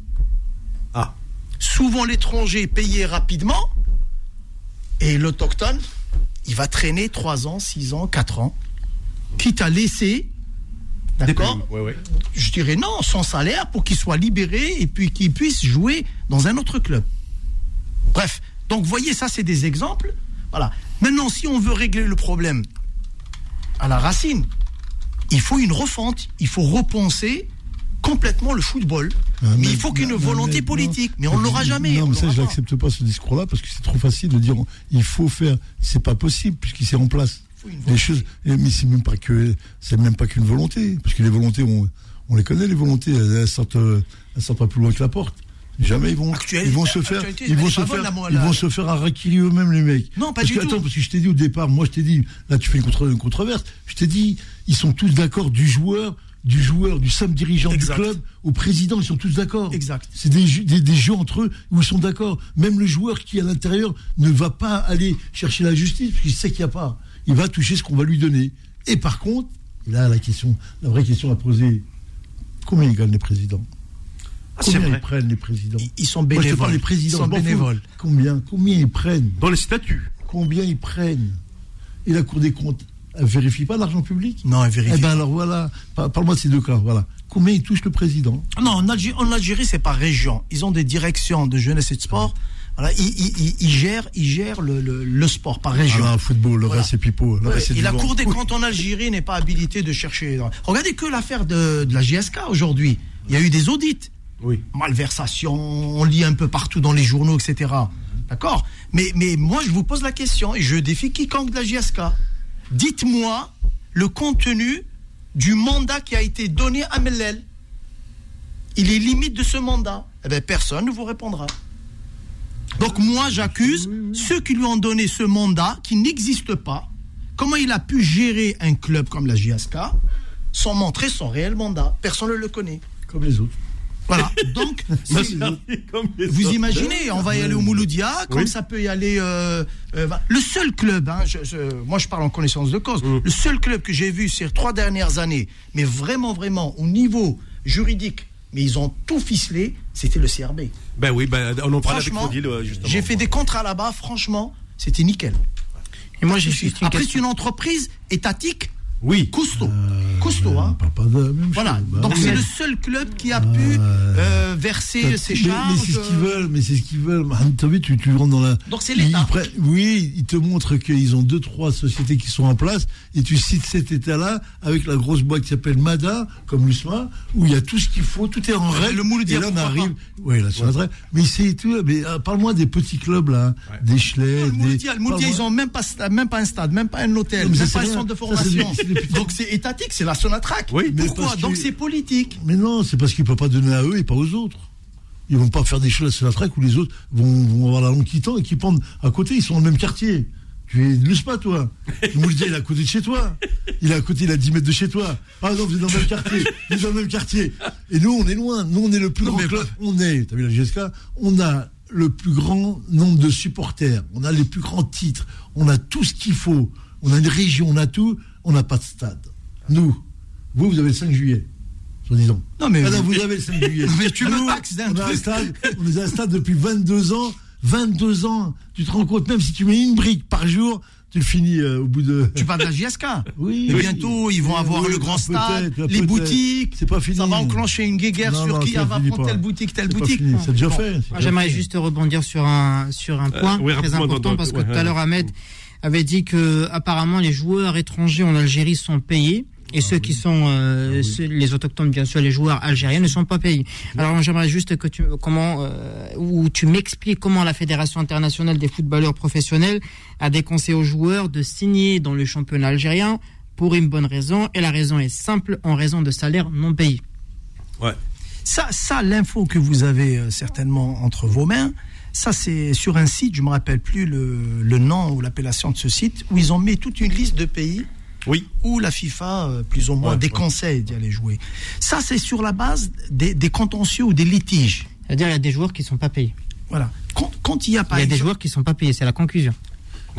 Ah. Souvent, l'étranger est payé rapidement et l'autochtone, il va traîner 3 ans, 6 ans, 4 ans, quitte à laisser, d'accord Ouais, ouais. Je dirais non, son salaire pour qu'il soit libéré et puis qu'il puisse jouer dans un autre club. Bref, donc vous voyez, ça c'est des exemples. Voilà. Maintenant, si on veut régler le problème à la racine, il faut une refonte, il faut repenser complètement le football. Ah, mais, il faut qu'une volonté mais- politique. Mais on ne l'aura jamais. Non, on mais ça, je n'accepte pas ce discours-là parce que c'est trop facile de dire il faut faire. C'est pas possible puisqu'il s'est en place. Les choses, et- mais c'est même pas que, c'est même pas qu'une volonté, parce que les volontés, on, on les connaît les volontés, elles, elles sortent, elles sortent pas plus loin que la porte. Jamais ils vont, Actuel- ils vont se faire, ils vont se bonne, faire, ils vont se faire harakiri eux-mêmes les mecs. Non, pas parce du que, tout. Attends, parce que je t'ai dit au départ, moi je t'ai dit, là tu fais une, contre- une controverse, je t'ai dit, ils sont tous d'accord du joueur, du joueur, du simple dirigeant Exact. du club au président, ils sont tous d'accord. Exact. C'est des, jeux- des, des jeux entre eux où ils sont d'accord. Même le joueur qui est à l'intérieur ne va pas aller chercher la justice parce qu'il sait qu'il n'y a pas. Il va toucher ce qu'on va lui donner. Et par contre, là la question, la vraie question à poser, combien ils gagnent les présidents? Ah, Combien ils prennent les présidents Ils- Ils sont Moi je te bénévoles. des présidents. Ils sont bénévoles. Combien Combien ils prennent Dans les statuts. Combien ils prennent Et la Cour des comptes, elle vérifie pas l'argent public Non, elle vérifie. Eh ben alors voilà, Par- parle-moi de ces deux cas. Voilà. Combien il touche le président Non, en Algérie, en Algérie, c'est par région. Ils ont des directions de jeunesse et de sport. Voilà, ils, ils- ils- ils gèrent, ils gèrent le, le- le sport par région. Ah, football, le Voilà. reste c'est pipeau. Ouais, et la. Cour des comptes en Algérie n'est pas habilitée de chercher. Regardez que l'affaire de, de la JSK aujourd'hui. Il y a eu des audits. Oui. Malversation, on lit un peu partout dans les journaux, etc. D'accord? Mais, mais moi, je vous pose la question et je défie quiconque de la JSK. Dites-moi le contenu du mandat qui a été donné à Mellel. Il est limite de ce mandat. Eh bien, personne ne vous répondra. Donc moi, j'accuse ceux qui lui ont donné ce mandat qui n'existe pas. Comment il a pu gérer un club comme la JSK sans montrer son réel mandat? Personne ne le connaît. Comme les autres. Voilà. Donc, vous imaginez, on va y aller au Mouloudia, comme Oui. ça peut y aller. euh, euh, le seul club, hein, je- je- moi je parle en connaissance de cause, Mm. le seul club que j'ai vu ces trois dernières années, mais vraiment, vraiment, au niveau juridique, mais ils ont tout ficelé, c'était le CRB. Ben oui, ben, on en parlait avec Franchement, Odile, euh, justement. j'ai fait des contrats là-bas, franchement, c'était nickel. Et moi, j'ai juste une Après, c'est une entreprise étatique, Oui. hein. Parle pas de la même Voilà. chose. Bah Donc c'est le seul club qui a pu euh, verser ses mais- charges. Mais c'est ce qu'ils euh, veulent, mais c'est ce qu'ils veulent. Vu, tu, tu rentres dans la. Donc c'est l'État. Oui, ils te montrent qu'ils ont deux, trois sociétés qui sont en place, et tu cites cet état-là avec la grosse boîte qui s'appelle MADA, comme l'USMA, où il y a tout ce qu'il faut, tout est en Ouais, règle. le Mouloudia, et là, on arrive. Oui, là, sur traite. Mais c'est tout. Mais euh, parle-moi des petits clubs, là, hein, des Schley, Le des. Mouloudia, parle-moi- ils ont même pas, même pas un stade, même pas un hôtel, Non, même pas un centre de des- formation. Donc c'est étatique, c'est la Sonatrach. Oui, mais Pourquoi Donc c'est politique. Mais non, c'est parce qu'ils ne peuvent pas donner à eux et pas aux autres. Ils vont pas faire des choses à la traque où les autres vont, vont avoir la longue qui tend et qui pendent à côté. Ils sont dans le même quartier. Tu es de pas, toi. Le Mouloudia, il est à côté de chez toi. Il est à côté, il est à 10 mètres de chez toi. Ah non, vous êtes dans le même quartier. Vous êtes dans le même quartier. Et nous, on est loin. Nous, on est le plus Non, grand club. On est, t'as vu la GSK On a le plus grand nombre de supporters. On a les plus grands titres. On a tout ce qu'il faut. On a une région, on a tout. On n'a pas de stade. Nous, vous, vous avez le 5 juillet, soi-disant. Non, mais- Ah non, vous avez le 5 juillet. Mais tu me Nous, taxes d'un truc. stade, on est à un stade depuis 22 ans. 22 ans. Tu te rends compte, même si tu mets une brique par jour, tu le finis euh, au bout de. Tu parles de la JSK. Oui. Et bientôt, ils vont Oui, avoir oui, le grand stade, les boutiques. C'est pas fini. Ça va enclencher une guéguerre Non, sur non, qui ça va prendre pas. telle boutique, telle boutique. C'est déjà Bon. fait. déjà J'aimerais juste rebondir sur un, sur un point oui, très important dans- parce que ouais, tout à l'heure Ahmed avait dit que apparemment les joueurs étrangers en Algérie sont payés et ceux qui sont euh, ceux- les autochtones bien sûr les joueurs algériens ne sont pas payés. Alors j'aimerais juste que tu comment euh, ou tu m'expliques comment la Fédération internationale des footballeurs professionnels a déconseillé aux joueurs de signer dans le championnat algérien pour une bonne raison et la raison est simple en raison de salaires non payés. Ouais. Ça, ça l'info que vous avez euh, certainement entre vos mains, ça c'est sur un site, je me rappelle plus le, le nom ou l'appellation de ce site, où ils ont mis toute une liste de pays Oui. où la FIFA, euh, plus ou moins, Ouais, déconseille d'y aller jouer. Ça c'est sur la base des, des contentieux ou des litiges. C'est-à-dire il y a des joueurs qui sont pas payés. Voilà. Quand, quand il y a par Il y a des joueurs qui sont pas payés, c'est la conclusion.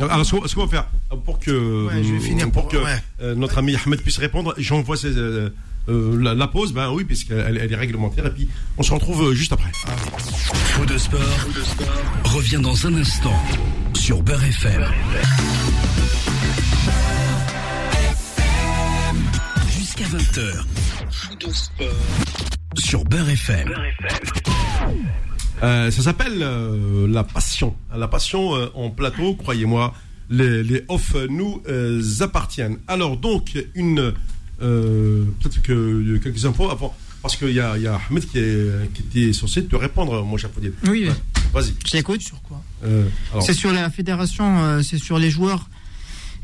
Alors, ce qu'on ce qu'on va faire, pour que, Ouais, je vais finir pour pour- que ouais. euh, notre ami Ahmed puisse répondre, j'envoie ces, euh, euh, la, la pause, ben oui, puisqu'elle elle est réglementaire, et puis on se retrouve euh, juste après. Faux de sport, revient dans un instant sur Beurre FM. Jusqu'à 20h. Faux de sport sur Beurre FM. Euh, ça s'appelle euh, la passion. La passion euh, en plateau, croyez-moi, les, les off nous euh, appartiennent. Alors donc, une euh, peut-être que quelques infos avant, parce qu'il y a, il y a Ahmed qui, est, qui était censé te répondre, mon cher Fodil. Oui, oui. Vas-y. je t'écoute. Sur quoi Euh, C'est sur la fédération, euh, c'est sur les joueurs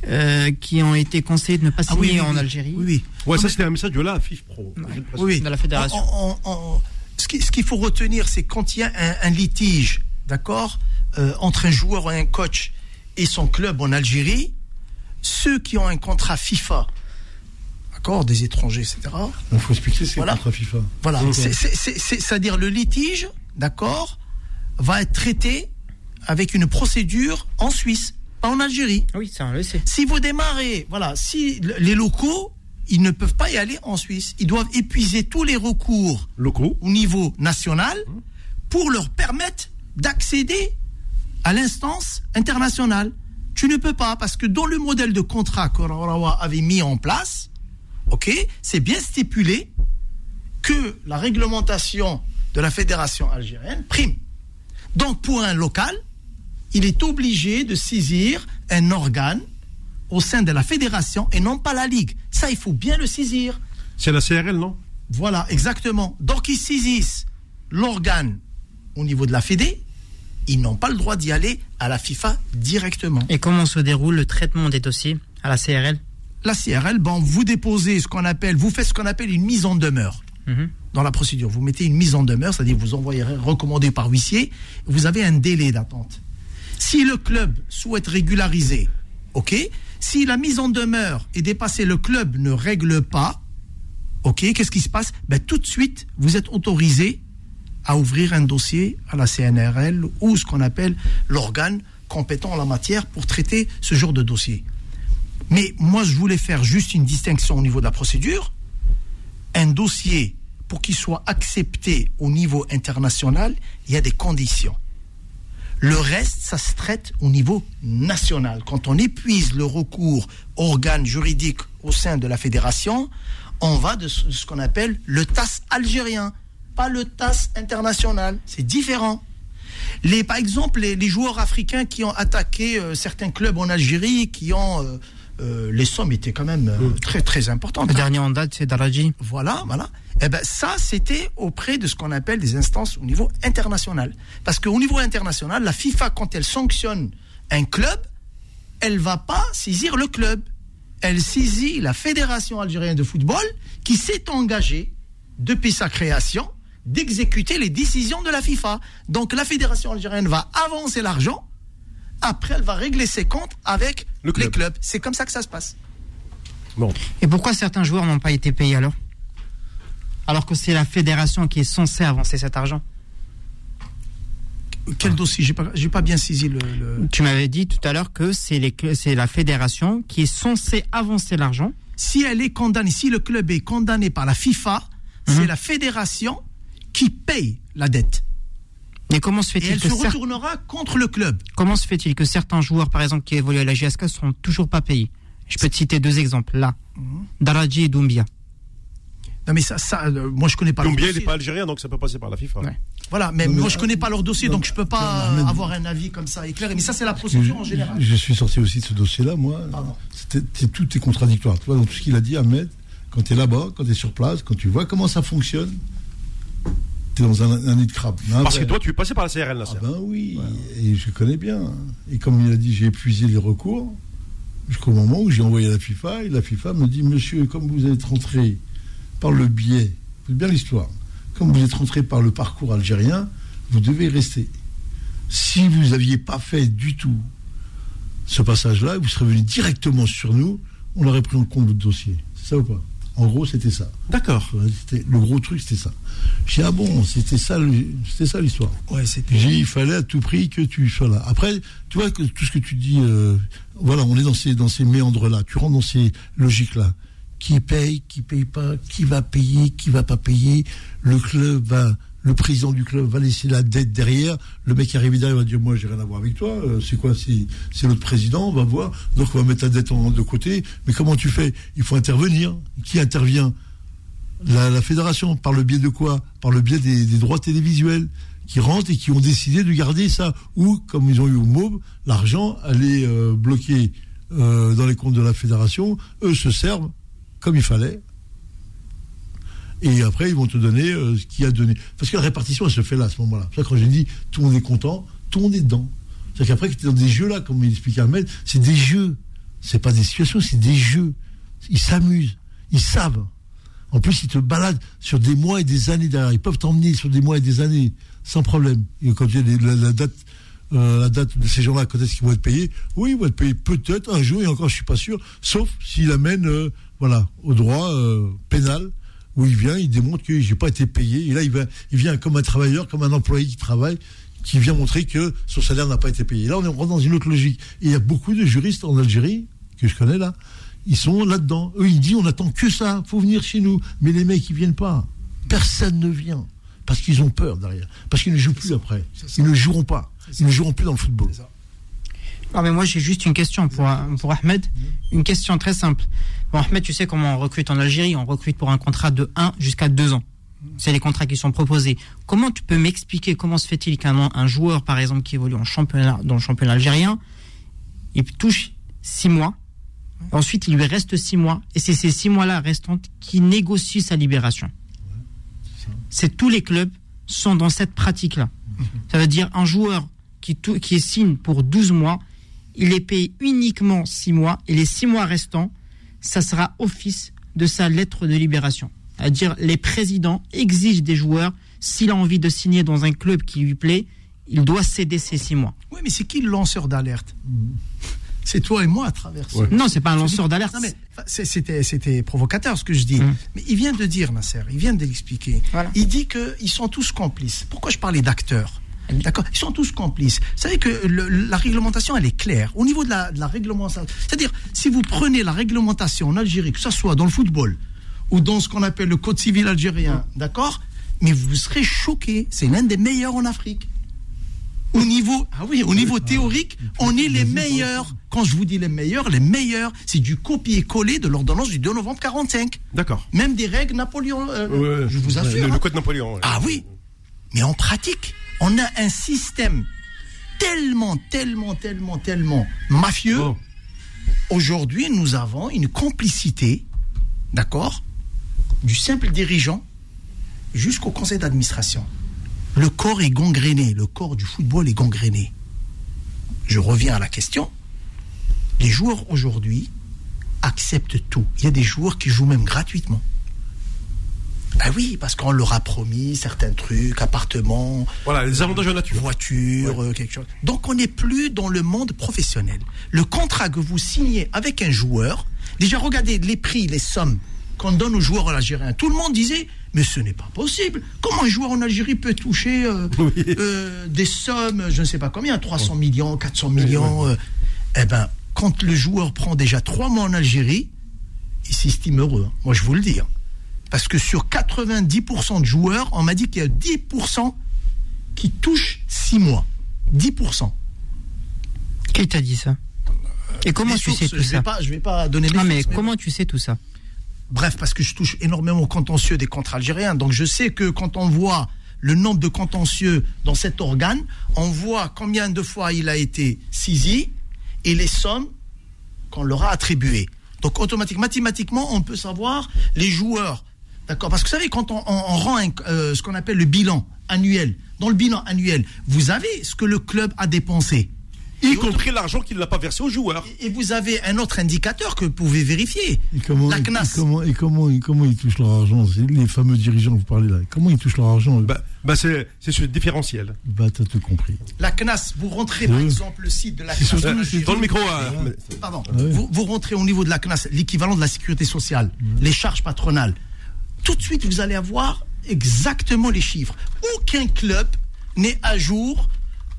euh, qui ont été conseillés de ne pas Ah oui, signer oui, en. Algérie. Oui, oui. ouais, ça c'était un message de la FIF Pro. Précise. Oui, oui. De la fédération. En- en- en- ce qui- ce qu'il faut retenir, c'est quand il y a un, un litige, d'accord, euh, entre un joueur et un coach et son club en Algérie, ceux qui ont un contrat FIFA, d'accord, des étrangers, etc. Il faut expliquer ce qu'est Voilà. FIFA. Voilà, c'est- c'est- c'est- c'est- c'est-à-dire le litige, d'accord, va être traité avec une procédure en Suisse, pas en Algérie. Oui, ça on le sait. Si vous démarrez, voilà, si le- les locaux, ils ne peuvent pas y aller en Suisse. Ils doivent épuiser tous les recours Locaux. au niveau national pour leur permettre d'accéder à l'instance internationale. Tu ne peux pas parce que dans le modèle de contrat que Rawa avait mis en place, ok, c'est bien stipulé que la réglementation de la fédération algérienne prime. Donc pour un local, il est obligé de saisir un organe au sein de la fédération et non pas la ligue. Ça, il faut bien le saisir. C'est la CRL, non? Voilà, exactement. Donc ils saisissent l'organe au niveau de la Fédé, ils n'ont pas le droit d'y aller à la FIFA directement. Et comment se déroule le traitement des dossiers à la CRL La CRL, bon, vous déposez ce qu'on appelle, vous faites ce qu'on appelle une mise en demeure Mhm. dans la procédure. Vous mettez une mise en demeure, c'est-à-dire vous envoyez recommandé par huissier, vous avez un délai d'attente. Si le club souhaite régulariser, ok, si la mise en demeure est dépassée, le club ne règle pas, ok, qu'est-ce qui se passe? Ben, Tout de suite, vous êtes autorisé à ouvrir un dossier à la CNRL ou ce qu'on appelle l'organe compétent en la matière pour traiter ce genre de dossier. Mais moi, je voulais faire juste une distinction au niveau de la procédure un dossier, pour qu'il soit accepté au niveau international, il y a des conditions. Le reste, ça se traite au niveau national. Quand on épuise le recours organe juridique au sein de la fédération, on va de ce qu'on appelle le TAS algérien, pas le TAS international. C'est différent. Par exemple, les, les joueurs africains qui ont attaqué euh, certains clubs en Algérie, qui ont... euh, euh, les sommes étaient quand même euh, très très importantes. Le dernier en date, c'est Daraji. Voilà, voilà. Eh ben ça, c'était auprès de ce qu'on appelle des instances au niveau international. Parce qu'au niveau international, la FIFA, quand elle sanctionne un club, elle va pas saisir le club. Elle saisit la Fédération algérienne de football qui s'est engagée, depuis sa création, d'exécuter les décisions de la FIFA. Donc la Fédération algérienne va avancer l'argent, après elle va régler ses comptes avec Le club. les clubs. C'est comme ça que ça se passe. Bon. Et pourquoi certains joueurs n'ont pas été payés alors? Alors que c'est la fédération qui est censée avancer cet argent? Quel dossier? J'ai pas, pas bien saisi le- le... Tu m'avais dit tout à l'heure que c'est la fédération qui est censée avancer l'argent. si elle est condamnée, si le club est condamné par la FIFA, Mhm. c'est la fédération qui paye la dette. Mais comment se Et fait-il elle que se cer- retournera contre le club. comment se fait-il que certains joueurs, par exemple, qui évoluent à la GSK, sont toujours pas payés Je peux te citer deux exemples là. Mhm. Daraji et Doumbia. Non mais ça, ça euh, moi je connais pas leur Doumbia, n'est pas algérien, donc ça peut passer par la FIFA. Ouais. Voilà, mais Non, mais- moi je connais pas leur dossier, non, donc je peux pas non, avoir un avis comme ça éclairé. Mais ça c'est la Je, procédure en général. je suis sorti aussi de ce dossier-là, moi. C'était- c'est- tout est contradictoire. Tu vois, dans tout ce qu'il a dit, Ahmed, quand tu es là-bas, quand tu es sur place, quand tu vois comment ça fonctionne, tu es dans un, un nid de crabe. Parce que toi, tu es passé par la CRL, là, Ah ben oui, et je connais bien. Et comme il a dit, j'ai épuisé les recours jusqu'au moment où j'ai envoyé la FIFA, et la FIFA me dit, monsieur, comme vous êtes rentré par le biais, c'est bien l'histoire, comme vous êtes rentré par le parcours algérien, vous devez rester. Si vous n'aviez pas fait du tout ce passage-là, vous serez venu directement sur nous, on aurait pris en compte votre dossier. C'est ça ou pas? En gros, c'était ça. D'accord. Le gros truc, c'était ça. J'ai dit, ah bon, c'était ça, c'était ça l'histoire. Ouais, c'était. J'ai dit, il fallait à tout prix que tu sois là. Après, tu vois que tout ce que tu dis, euh, voilà, on est dans ces, dans ces méandres-là. Tu rentres dans ces logiques-là. Qui paye, qui paye pas, qui va payer, qui va pas payer. Le club va, le président du club va laisser la dette derrière. Le mec qui arrive derrière va dire, moi, j'ai rien à voir avec toi. Euh, c'est quoi, c'est, notre président, on va voir. Donc, on va mettre la dette de côté. Mais comment tu fais? Il faut intervenir. Qui intervient? la, fédération, par le biais de quoi? Par le biais des, droits télévisuels qui rentrent et qui ont décidé de garder ça. Ou, comme ils ont eu au MOB, l'argent allait euh, bloquer euh, dans les comptes de la fédération. Eux se servent comme il fallait. Et après, ils vont te donner euh, ce qu'il a donné. Parce que la répartition, elle se fait là, à ce moment-là. C'est quand j'ai dit tout le monde est content, tout le monde est dedans. C'est-à-dire qu'après, tu es dans des jeux là, comme il expliquait Ahmed, c'est des jeux. C'est pas des situations, c'est des jeux. Ils s'amusent. Ils savent. En plus, ils te baladent sur des mois et des années derrière. Ils peuvent t'emmener sur des mois et des années sans problème. Quand il y a euh, la date de ces gens-là, quand est-ce qu'ils vont être payés? Oui, ils vont être payés peut-être un jour, et encore, je suis pas sûr, sauf s'il amène, euh, voilà, au droit pénal, où il vient, il démontre que j'ai pas été payé. Et là, il, il vient comme un travailleur, comme un employé qui travaille, qui vient montrer que son salaire n'a pas été payé. Là, on est rentre dans une autre logique. Et il y a beaucoup de juristes en Algérie, que je connais là, ils sont là-dedans. Eux, ils disent, on attend que ça, faut venir chez nous. Mais les mecs, ils viennent pas. Personne ne vient. Parce qu'ils ont peur derrière. Parce qu'ils ne jouent plus après. Ils ne joueront pas. Ils ne joueront plus dans le football. Non, mais moi j'ai juste une question pour, pour Ahmed. Une question très simple. Bon, tu sais comment on recrute en Algérie On recrute pour un contrat de 1 jusqu'à 2 ans. C'est les contrats qui sont proposés. Comment tu peux m'expliquer comment se fait-il qu'un un joueur, par exemple, qui évolue en championnat, dans le championnat algérien, il touche 6 mois, ensuite il lui reste 6 mois, et c'est ces 6 mois-là restants qui négocient sa libération. C'est tous les clubs sont dans cette pratique-là. Ça veut dire un joueur qui, qui signe pour 12 mois, il est payé uniquement 6 mois et les 6 mois restants, ça sera office de sa lettre de libération. C'est-à-dire les présidents exigent des joueurs, s'il a envie de signer dans un club qui lui plaît, il doit céder ces 6 mois. Oui, mais c'est qui le lanceur d'alerte? C'est toi et moi à travers ça. Ouais. Non, c'est pas un lanceur d'alerte. C'était, c'était provocateur ce que je dis. Mm. Mais il vient de dire, Nasser, il vient de l'expliquer. Voilà. Il dit qu'ils sont tous complices. Pourquoi je parlais d'acteurs? D'accord Ils sont tous complices. Vous savez que le- la réglementation, elle est claire. Au niveau de la, de la réglementation, c'est-à-dire, si vous prenez la réglementation en Algérie, que ce soit dans le football ou dans ce qu'on appelle le code civil algérien, d'accord Mais vous serez choqués. C'est l'un des meilleurs en Afrique. Au niveau, ah oui, au niveau théorique, on est les meilleurs. Quand je vous dis les meilleurs, les meilleurs, c'est du copier-coller de l'ordonnance du 2 novembre 45. D'accord. Même des règles Napoléon, euh, Ouais, je vous assure. Le, le hein. code Napoléon. ouais. Ah oui, mais en pratique, on a un système tellement, tellement, tellement, tellement mafieux. Bon. Aujourd'hui, nous avons une complicité, d'accord, du simple dirigeant jusqu'au conseil d'administration. Le corps est gangréné, le corps du football est gangréné. Je reviens à la question. Les joueurs aujourd'hui acceptent tout. Il y a des joueurs qui jouent même gratuitement. Ah oui, parce qu'on leur a promis certains trucs, appartements, Voilà, les avantages en nature. voiture, euh, quelque chose. Donc on n'est plus dans le monde professionnel. Le contrat que vous signez avec un joueur, déjà regardez les prix, les sommes qu'on donne aux joueurs algériens. Tout le monde disait, mais ce n'est pas possible. Comment un joueur en Algérie peut toucher euh, Oui. euh, des sommes, je ne sais pas combien, 300 millions, 400 millions euh, Eh ben, quand le joueur prend déjà trois mois en Algérie, il s'estime heureux. hein. Moi, je vous le dis. hein. Parce que sur 90% de joueurs, on m'a dit qu'il y a 10% qui touchent 6 mois. 10%. Qui t'a dit ça Et comment Les tu sais tout je ça vais pas, je vais pas donner les Non, mais sources, mais comment tu sais tout ça Bref, parce que je touche énormément au contentieux des contrats algériens. Donc je sais que quand on voit le nombre de contentieux dans cet organe, on voit combien de fois il a été saisi et les sommes qu'on leur a attribuées. Donc automatiquement, mathématiquement, on peut savoir les joueurs. D'accord Parce que vous savez, quand on, on- on rend un- euh, ce qu'on appelle le bilan annuel, dans le bilan annuel, vous avez ce que le club a dépensé. Y compris l'argent qu'il n'a pas versé aux joueurs. Et vous avez un autre indicateur que vous pouvez vérifier. Et comment, La et CNAS. comment, et comment, et comment ils touchent leur argent? Les fameux dirigeants vous parlez là. Comment ils touchent leur argent Bah, Bah c'est ce différentiel. Bah, t'as tout compris. La CNAS, vous rentrez par exemple le site de la CNAS. surtout- Euh, dans le micro. euh, Ouais. mais- Pardon. Ouais. Vous, vous rentrez au niveau de la CNAS, l'équivalent de la sécurité sociale, les charges patronales. Tout de suite, vous allez avoir exactement les chiffres. Aucun club n'est à jour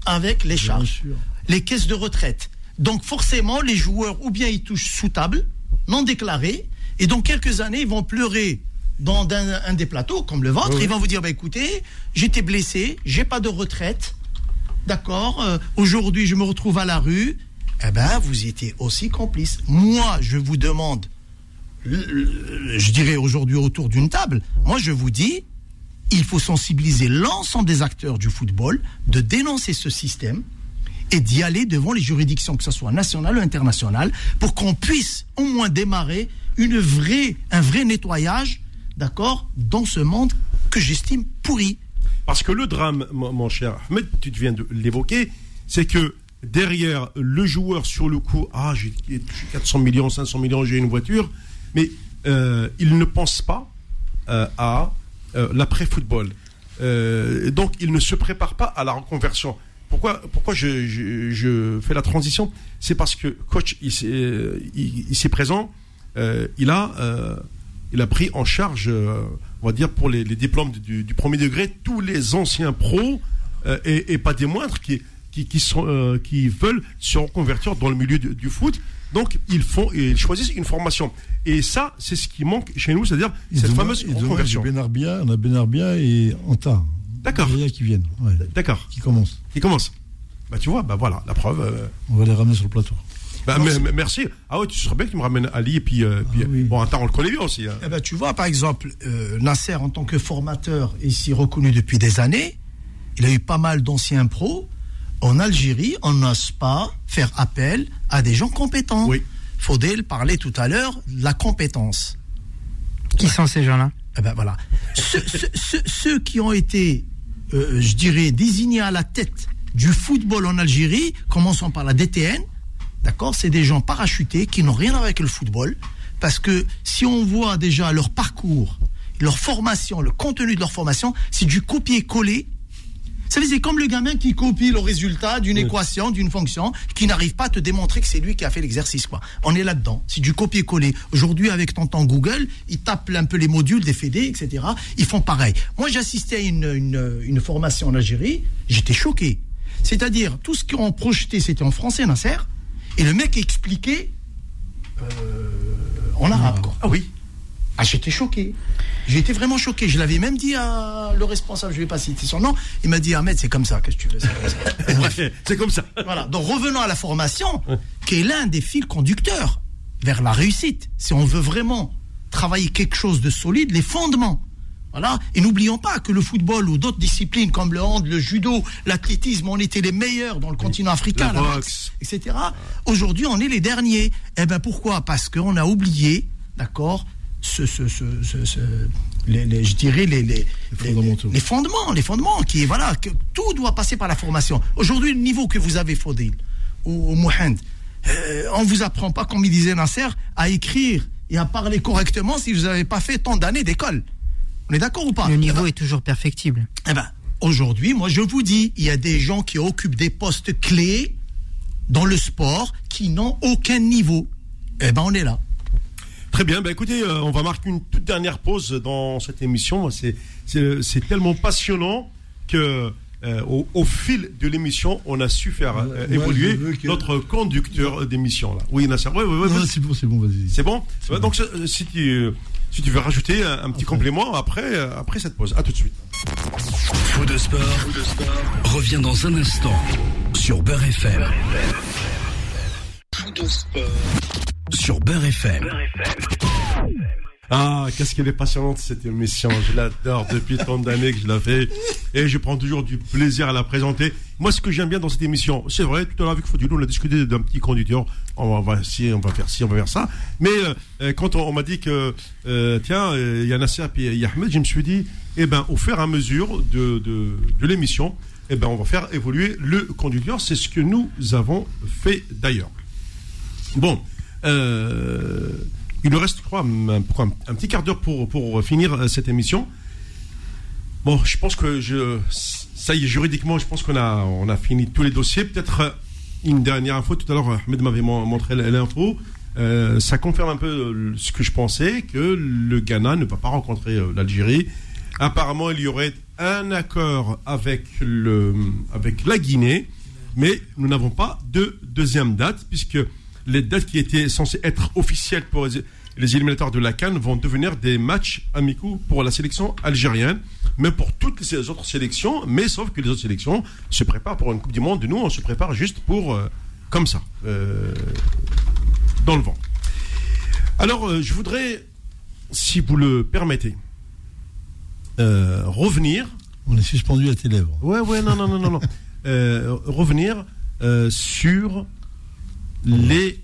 avec les charges. Les caisses de retraite. Donc forcément, les joueurs, ou bien ils touchent sous table, non déclarés, et dans quelques années, ils vont pleurer dans un, un des plateaux, comme le vôtre. Ils vont vous dire, bah, écoutez, j'étais blessé, j'ai pas de retraite, d'accord, euh, aujourd'hui je me retrouve à la rue, eh ben vous étiez aussi complice. Moi, je vous demande, je dirais aujourd'hui autour d'une table, moi je vous dis, il faut sensibiliser l'ensemble des acteurs du football, de dénoncer ce système et d'y aller devant les juridictions, que ce soit nationales ou internationales, pour qu'on puisse au moins démarrer une vraie, un vrai nettoyage, d'accord, dans ce monde que j'estime pourri. Parce que le drame, mon cher Ahmed, tu viens de l'évoquer, c'est que derrière le joueur sur le coup, ah, j'ai j'ai touché 400 millions, 500 millions, j'ai une voiture, mais euh, il ne pense pas euh, à euh, l'après-football. Euh, donc, il ne se prépare pas à la reconversion. Pourquoi, pourquoi je, fais la transition? C'est parce que coach, il, s'est- présent, il a pris en charge, on va dire, pour les, diplômes du, premier degré, tous les anciens pros, et, pas des moindres, qui, veulent se reconvertir dans le milieu du, du foot. Donc, ils, font, ils choisissent une formation. Et ça, c'est ce qui manque chez nous, c'est-à-dire cette ont- fameuse reconversion. Benarbia, on a Benarbia et Anta. D'accord. Il y a qui viennent, ouais, D'accord. qui commencent. Qui commence Bah, tu vois, bah voilà, la preuve. euh, On va les ramener sur le plateau. bah, merci. Ah ouais, tu serais bien que tu me ramènes Ali, et puis, euh, puis Ah oui. bon, attends, on le connaît bien aussi. hein. Eh ben, tu vois, par exemple, euh, Nasser, en tant que formateur, ici reconnu depuis des années, il a eu pas mal d'anciens pros. En Algérie, on n'ose pas faire appel à des gens compétents. Oui. Faudel parlait tout à l'heure de la compétence. Qui sont ces gens-là? Eh ben voilà. Ceux, ceux- ceux- ceux qui ont été, euh, je dirais, désignés à la tête du football en Algérie, commençons par la DTN, d'accord? C'est des gens parachutés qui n'ont rien à voir avec le football. Parce que si on voit déjà leur parcours, leur formation, le contenu de leur formation, c'est du copier-coller. C'est comme le gamin qui copie le résultat d'une équation, d'une fonction, qui n'arrive pas à te démontrer que c'est lui qui a fait l'exercice. quoi. On est là-dedans. C'est du copier-coller. Aujourd'hui, avec tonton Google, ils tapent un peu les modules des FED, etc. Ils font pareil. Moi, j'assistais à une, une, une formation en Algérie. J'étais choqué. C'est-à-dire, tout ce qu'on projetait, c'était en français, Nasser. Et le mec expliquait euh, en arabe. Quoi. Ah oui. Ah, j'étais choqué. Été vraiment choqué. Je l'avais même dit à le responsable, je ne vais pas citer son nom. Il m'a dit, Ahmed, c'est comme ça, qu'est-ce que tu veux c'est comme ça. Bref. C'est comme ça. Voilà. Donc revenons à la formation, qui est l'un des fils conducteurs vers la réussite. Si on veut vraiment travailler quelque chose de solide, les fondements. Voilà. Et n'oublions pas que le football ou d'autres disciplines comme le hand, le judo, l'athlétisme, on était les meilleurs dans le continent africain, La la boxe. boxe, etc. Aujourd'hui, on est les derniers. Eh ben pourquoi? Parce qu'on a oublié, d'accord, ce, ce, ce, ce- ce- les, les- je dirais les, les, les- fondamentaux. les fondements, les fondements, qui voilà, que tout doit passer par la formation. Aujourd'hui, le niveau que vous avez, Faudil ou, ou Mohand, euh, on vous apprend pas, comme il disait Nasser, à écrire et à parler correctement si vous n'avez pas fait tant d'années d'école. On est d'accord ou pas? Le Eh niveau ben, est toujours perfectible. eh ben, aujourd'hui, moi, je vous dis, il y a des gens qui occupent des postes clés dans le sport qui n'ont aucun niveau. Eh ben, on est là. Très bien, bah écoutez, euh, on va marquer une toute dernière pause dans cette émission. C'est, tellement passionnant que euh, au, au fil de l'émission, on a su faire euh, Ouais, évoluer que- notre conducteur d'émission. Là. Oui, Nasser, ouais, ouais, c'est bon, c'est bon, vas-y. c'est bon bon. Donc, si tu, si tu veux rajouter un, un petit complément après, après cette pause. À tout de suite. Fou de sport, revient dans un instant sur Beurre FM. Sur Beurre FM. Ah, qu'est-ce qu'elle est passionnante cette émission. Je l'adore depuis tant d'années que je la fais. Et je prends toujours du plaisir à la présenter. Moi, ce que j'aime bien dans cette émission, c'est vrai, tout à l'heure avec Faudil, on a discuté d'un petit conducteur. On va, si, on va faire ci, on va faire ça. Mais euh, quand on, on m'a dit que, euh, tiens, il y a Nasser et il y a Ahmed, je me suis dit, eh ben, au fur et à mesure de, de, de l'émission, eh ben, on va faire évoluer le conducteur. C'est ce que nous avons fait d'ailleurs. Bon, euh, il nous reste, je crois, un, petit quart d'heure pour, finir euh, cette émission. Bon, je pense que ça y est, juridiquement, je pense qu'on a, on a fini tous les dossiers. Peut-être euh, une dernière info. Tout à l'heure, Ahmed m'avait mon- montré l'info. Ça confirme un peu ce que je pensais, que le Ghana ne va pas rencontrer l'Algérie. Apparemment, il y aurait un accord avec la Guinée, mais nous n'avons pas de deuxième date, puisque les dates qui étaient censées être officielles pour les, éliminatoires de la Cannes vont devenir des matchs amicaux pour la sélection algérienne, mais pour toutes les autres sélections, mais sauf que les autres sélections se préparent pour une Coupe du Monde. Nous, on se prépare juste pour, euh, comme ça, euh, dans le vent. Alors, euh, je voudrais, si vous le permettez, revenir On est suspendu à tes lèvres. Ouais, ouais, non, non, non, non, non. Revenir sur les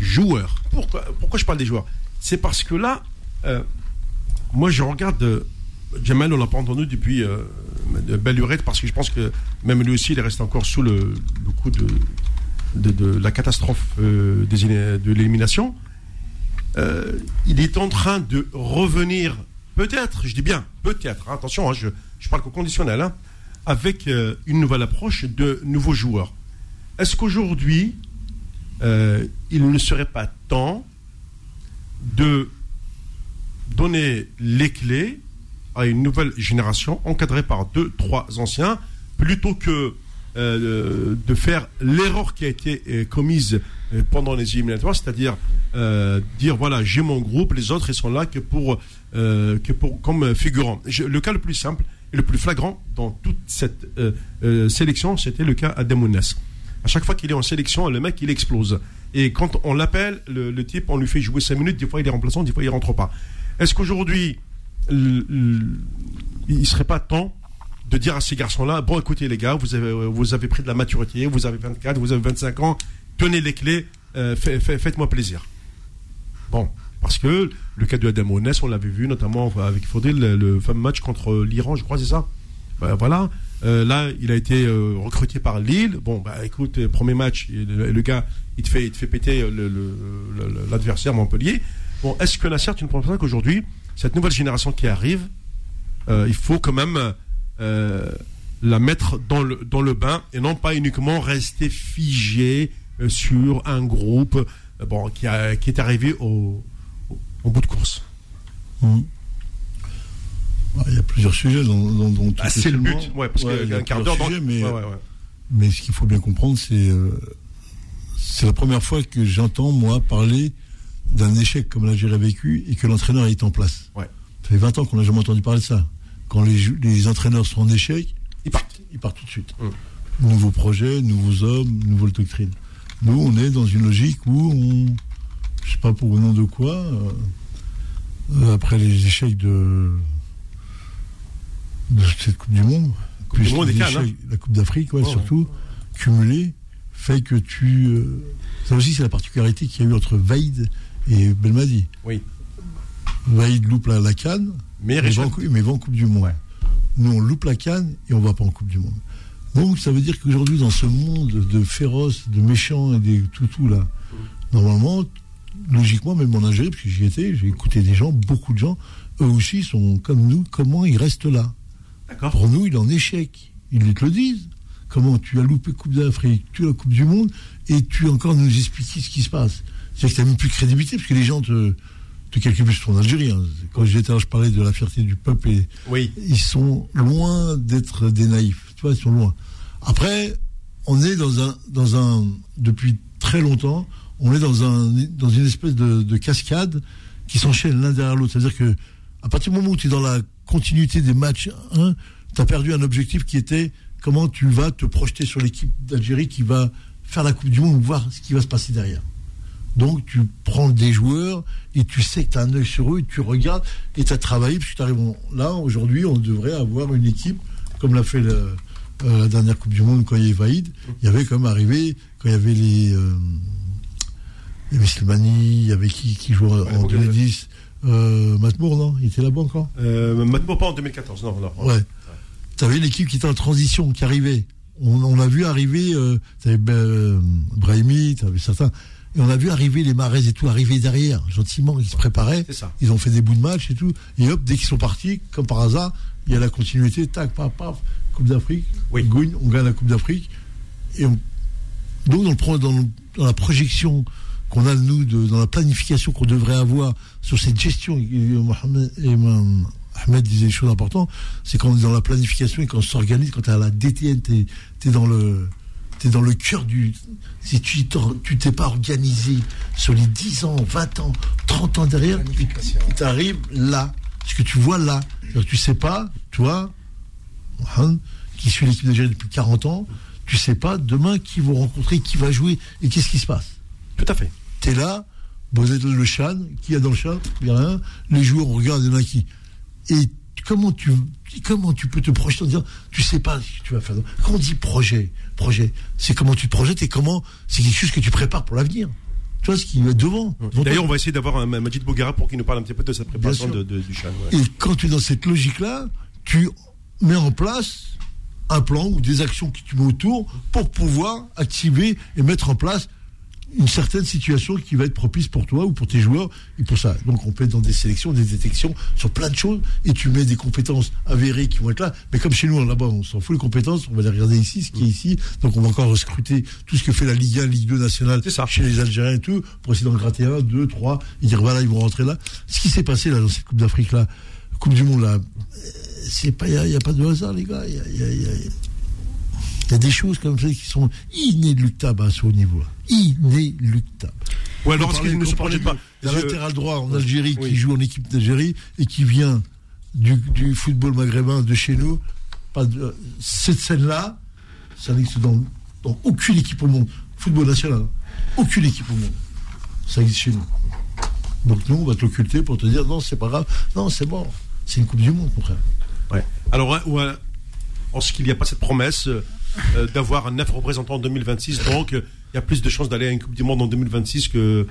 joueurs. Pourquoi, je parle des joueurs? C'est parce que là, euh, moi, je regarde euh, Jamal, on l'a pas entendu depuis euh, parce que je pense que même lui aussi, il reste encore sous le, coup de, la catastrophe euh, des de l'élimination. Euh, il est en train de revenir, peut-être, je dis bien, peut-être, hein, attention, hein, je, parle qu'au conditionnel, hein, avec une nouvelle approche de nouveaux joueurs. Est-ce qu'aujourd'hui, euh, il ne serait pas temps de donner les clés à une nouvelle génération encadrée par deux, trois anciens, plutôt que euh, de faire l'erreur qui a été euh, commise pendant les éliminatoires, c'est-à-dire dire voilà j'ai mon groupe, les autres ils sont là que pour que pour comme figurants. Le cas le plus simple et le plus flagrant dans toute cette sélection, c'était le cas Ademounes. À chaque fois qu'il est en sélection, le mec il explose. Et quand on l'appelle, le, type, on lui fait jouer 5 minutes, des fois il est remplaçant, des fois il rentre pas. Est-ce qu'aujourd'hui, il serait pas temps de dire à ces garçons-là, bon écoutez les gars, vous avez, vous avez pris de la maturité, vous avez 24, vous avez 25 ans, tenez les clés, euh, fait- fait- faites-moi plaisir. Bon, parce que le cas de Adam Onès, on l'avait vu notamment avec Faudel, le, le fameux match contre l'Iran, je crois, c'est ça? Ben, Voilà. Euh, là, il a été euh, recruté par Lille. Bon, bah écoute, euh, premier match, le, le gars, il te fait, il te fait péter l'adversaire Montpellier. Bon, est-ce que Nasser, tu ne penses pas qu'aujourd'hui, cette nouvelle génération qui arrive, il faut quand même la mettre dans le, dans le bain et non pas uniquement rester figé sur un groupe bon, qui, est arrivé au, bout de course? Hum. Il y a plusieurs sujets dont, dont, dont tu Ah, c'est le but, ouais, parce Ouais, il y a qu'un quart d'heure dans mais, Ouais, mais ce qu'il faut bien comprendre, c'est euh, c'est la première fois que j'entends, moi, parler d'un échec comme l'Algérie a vécu et que l'entraîneur est en place. Ça fait 20 ans qu'on n'a jamais entendu parler de ça. Quand les, entraîneurs sont en échec, Ils partent. ils partent tout de suite. Hum. Nouveaux projets, nouveaux hommes, nouvelle doctrine. Nous, on est dans une logique où on, je sais pas pour le nom de quoi, euh, euh, après les échecs de, de cette Coupe du Monde, Coupe du Monde hein. la Coupe d'Afrique, ouais, Oh, surtout, cumulé, fait que tu. euh, ça aussi, c'est la particularité qu'il y a eu entre Vaïd et Belmadi. Oui. Vaïd loupe la, la canne, Mais mais va, en, mais va en Coupe du Monde. Ouais. Nous, on loupe la canne et on va pas en Coupe du Monde. Donc, ça veut dire qu'aujourd'hui, dans ce monde de féroces, de méchants et des toutous, là, normalement, logiquement, même en Algérie, parce que j'y étais, j'ai écouté des gens, beaucoup de gens, eux aussi sont comme nous, comment ils restent là? Pour nous, il est en échec. Ils te le disent. Comment tu as loupé Coupe d'Afrique, tu as la Coupe du Monde, et tu encore nous expliquer ce qui se passe. C'est que tu n'as même plus de crédibilité, parce que les gens te, te calculent plus sur Algérie. hein. Quand j'étais là, je parlais de la fierté du peuple, et Oui. ils sont loin d'être des naïfs. Tu vois, ils sont loin. Après, on est dans un, dans un, depuis très longtemps, on est dans un, dans une espèce de, de cascade qui s'enchaîne l'un derrière l'autre. C'est-à-dire que, à partir du moment où tu es dans la continuité des matchs 1, tu as perdu un objectif qui était comment tu vas te projeter sur l'équipe d'Algérie qui va faire la Coupe du Monde, voir ce qui va se passer derrière. Donc tu prends des joueurs et tu sais que tu as un œil sur eux et tu regardes et tu as travaillé. Puis tu arrives là, aujourd'hui, on devrait avoir une équipe, comme l'a fait le- euh, la dernière Coupe du Monde quand il y avait Vaïd. Il y avait comme arrivé, quand il y avait les. euh, il y avait Slimani, il y avait qui, qui jouait en l'époque de- 2010 euh, Matmour, non Il était là-bas encore Euh, maintenant pas en 2014, non, non. Ouais. Tu avais l'équipe qui était en transition, qui arrivait. On, on a vu arriver, euh, tu avais euh, Brahimi, tu avais certains. Et on a vu arriver les Marais et tout, arriver derrière, gentiment, ils se préparaient. C'est ça. Ils ont fait des bouts de match et tout. Et hop, dès qu'ils sont partis, comme par hasard, il y a la continuité, tac, paf, paf, Coupe d'Afrique. Oui. On gagne, on gagne la Coupe d'Afrique. Et on- donc, dans, le, pro- dans, le- dans la projection qu'on a, nous, de- dans la planification qu'on devrait avoir sur cette gestion, Mohamed, et Mohamed Ahmed disait des choses importantes, c'est quand on est dans la planification et quand on s'organise, quand tu as la DTN, tu es, dans le. T'es dans le cœur du. Si tu t'es pas organisé sur les 10 ans, 20 ans, 30 ans derrière, tu arrives là. Ce que tu vois là. Que Tu sais pas, toi, Mohamed, qui suit l'équipe d'Algérie depuis 40 ans, tu sais pas demain qui vont rencontrer, qui va jouer et qu'est-ce qui se passe. Tout à fait. T'es là, vous êtes le chan, qui y a dans le chan Il n'y a rien. Les joueurs, on regarde, il y en a qui. Et comment tu, comment tu peux te projeter en disant, tu sais pas ce que tu vas faire. Quand on dit projet, projet, c'est comment tu te projettes et comment, c'est quelque chose que tu prépares pour l'avenir. Tu vois ce qui va devant. devant D'ailleurs, on va essayer d'avoir un Majid Bogara pour qu'il nous parle un petit peu de sa préparation de, de- du ouais. Et quand tu es dans cette logique-là, tu mets en place un plan ou des actions que tu mets autour pour pouvoir activer et mettre en place une certaine situation qui va être propice pour toi ou pour tes joueurs et pour ça. Donc on peut être dans des sélections, des détections sur plein de choses et tu mets des compétences avérées qui vont être là. Mais comme chez nous là-bas, on s'en fout les compétences, on va les regarder ici, ce qui est ici. Donc on va encore scruter tout ce que fait la Ligue 1, Ligue 2 nationale ça. chez les Algériens et tout, pour essayer d'en gratter un, deux, trois, et dire voilà, ils vont rentrer là. Ce qui s'est passé là dans cette Coupe d'Afrique là, Coupe du Monde là, euh, c'est pas, il n'y a, pas de hasard les gars. Il y a, y a- y a- y a des choses comme ça qui sont inéluctables à ce haut niveau. Inéluctables. Ou alors, qu'il ne se parlait pas d'un latéral droit en Algérie Oui. qui joue en équipe d'Algérie et qui vient du, du football maghrébin de chez nous. Pas de- cette scène-là, ça n'existe dans, dans aucune équipe au monde. Football national, hein. aucune équipe au monde. Ça existe chez nous. Donc nous, on va te l'occulter pour te dire non, c'est pas grave. Non, c'est mort. C'est une Coupe du Monde, mon frère. Ouais. Alors, ouais, ouais, en ce qu'il n'y a pas cette promesse euh, d'avoir un neuf représentant en 2026, donc il y a plus de chances d'aller à une Coupe du Monde en 2026 que.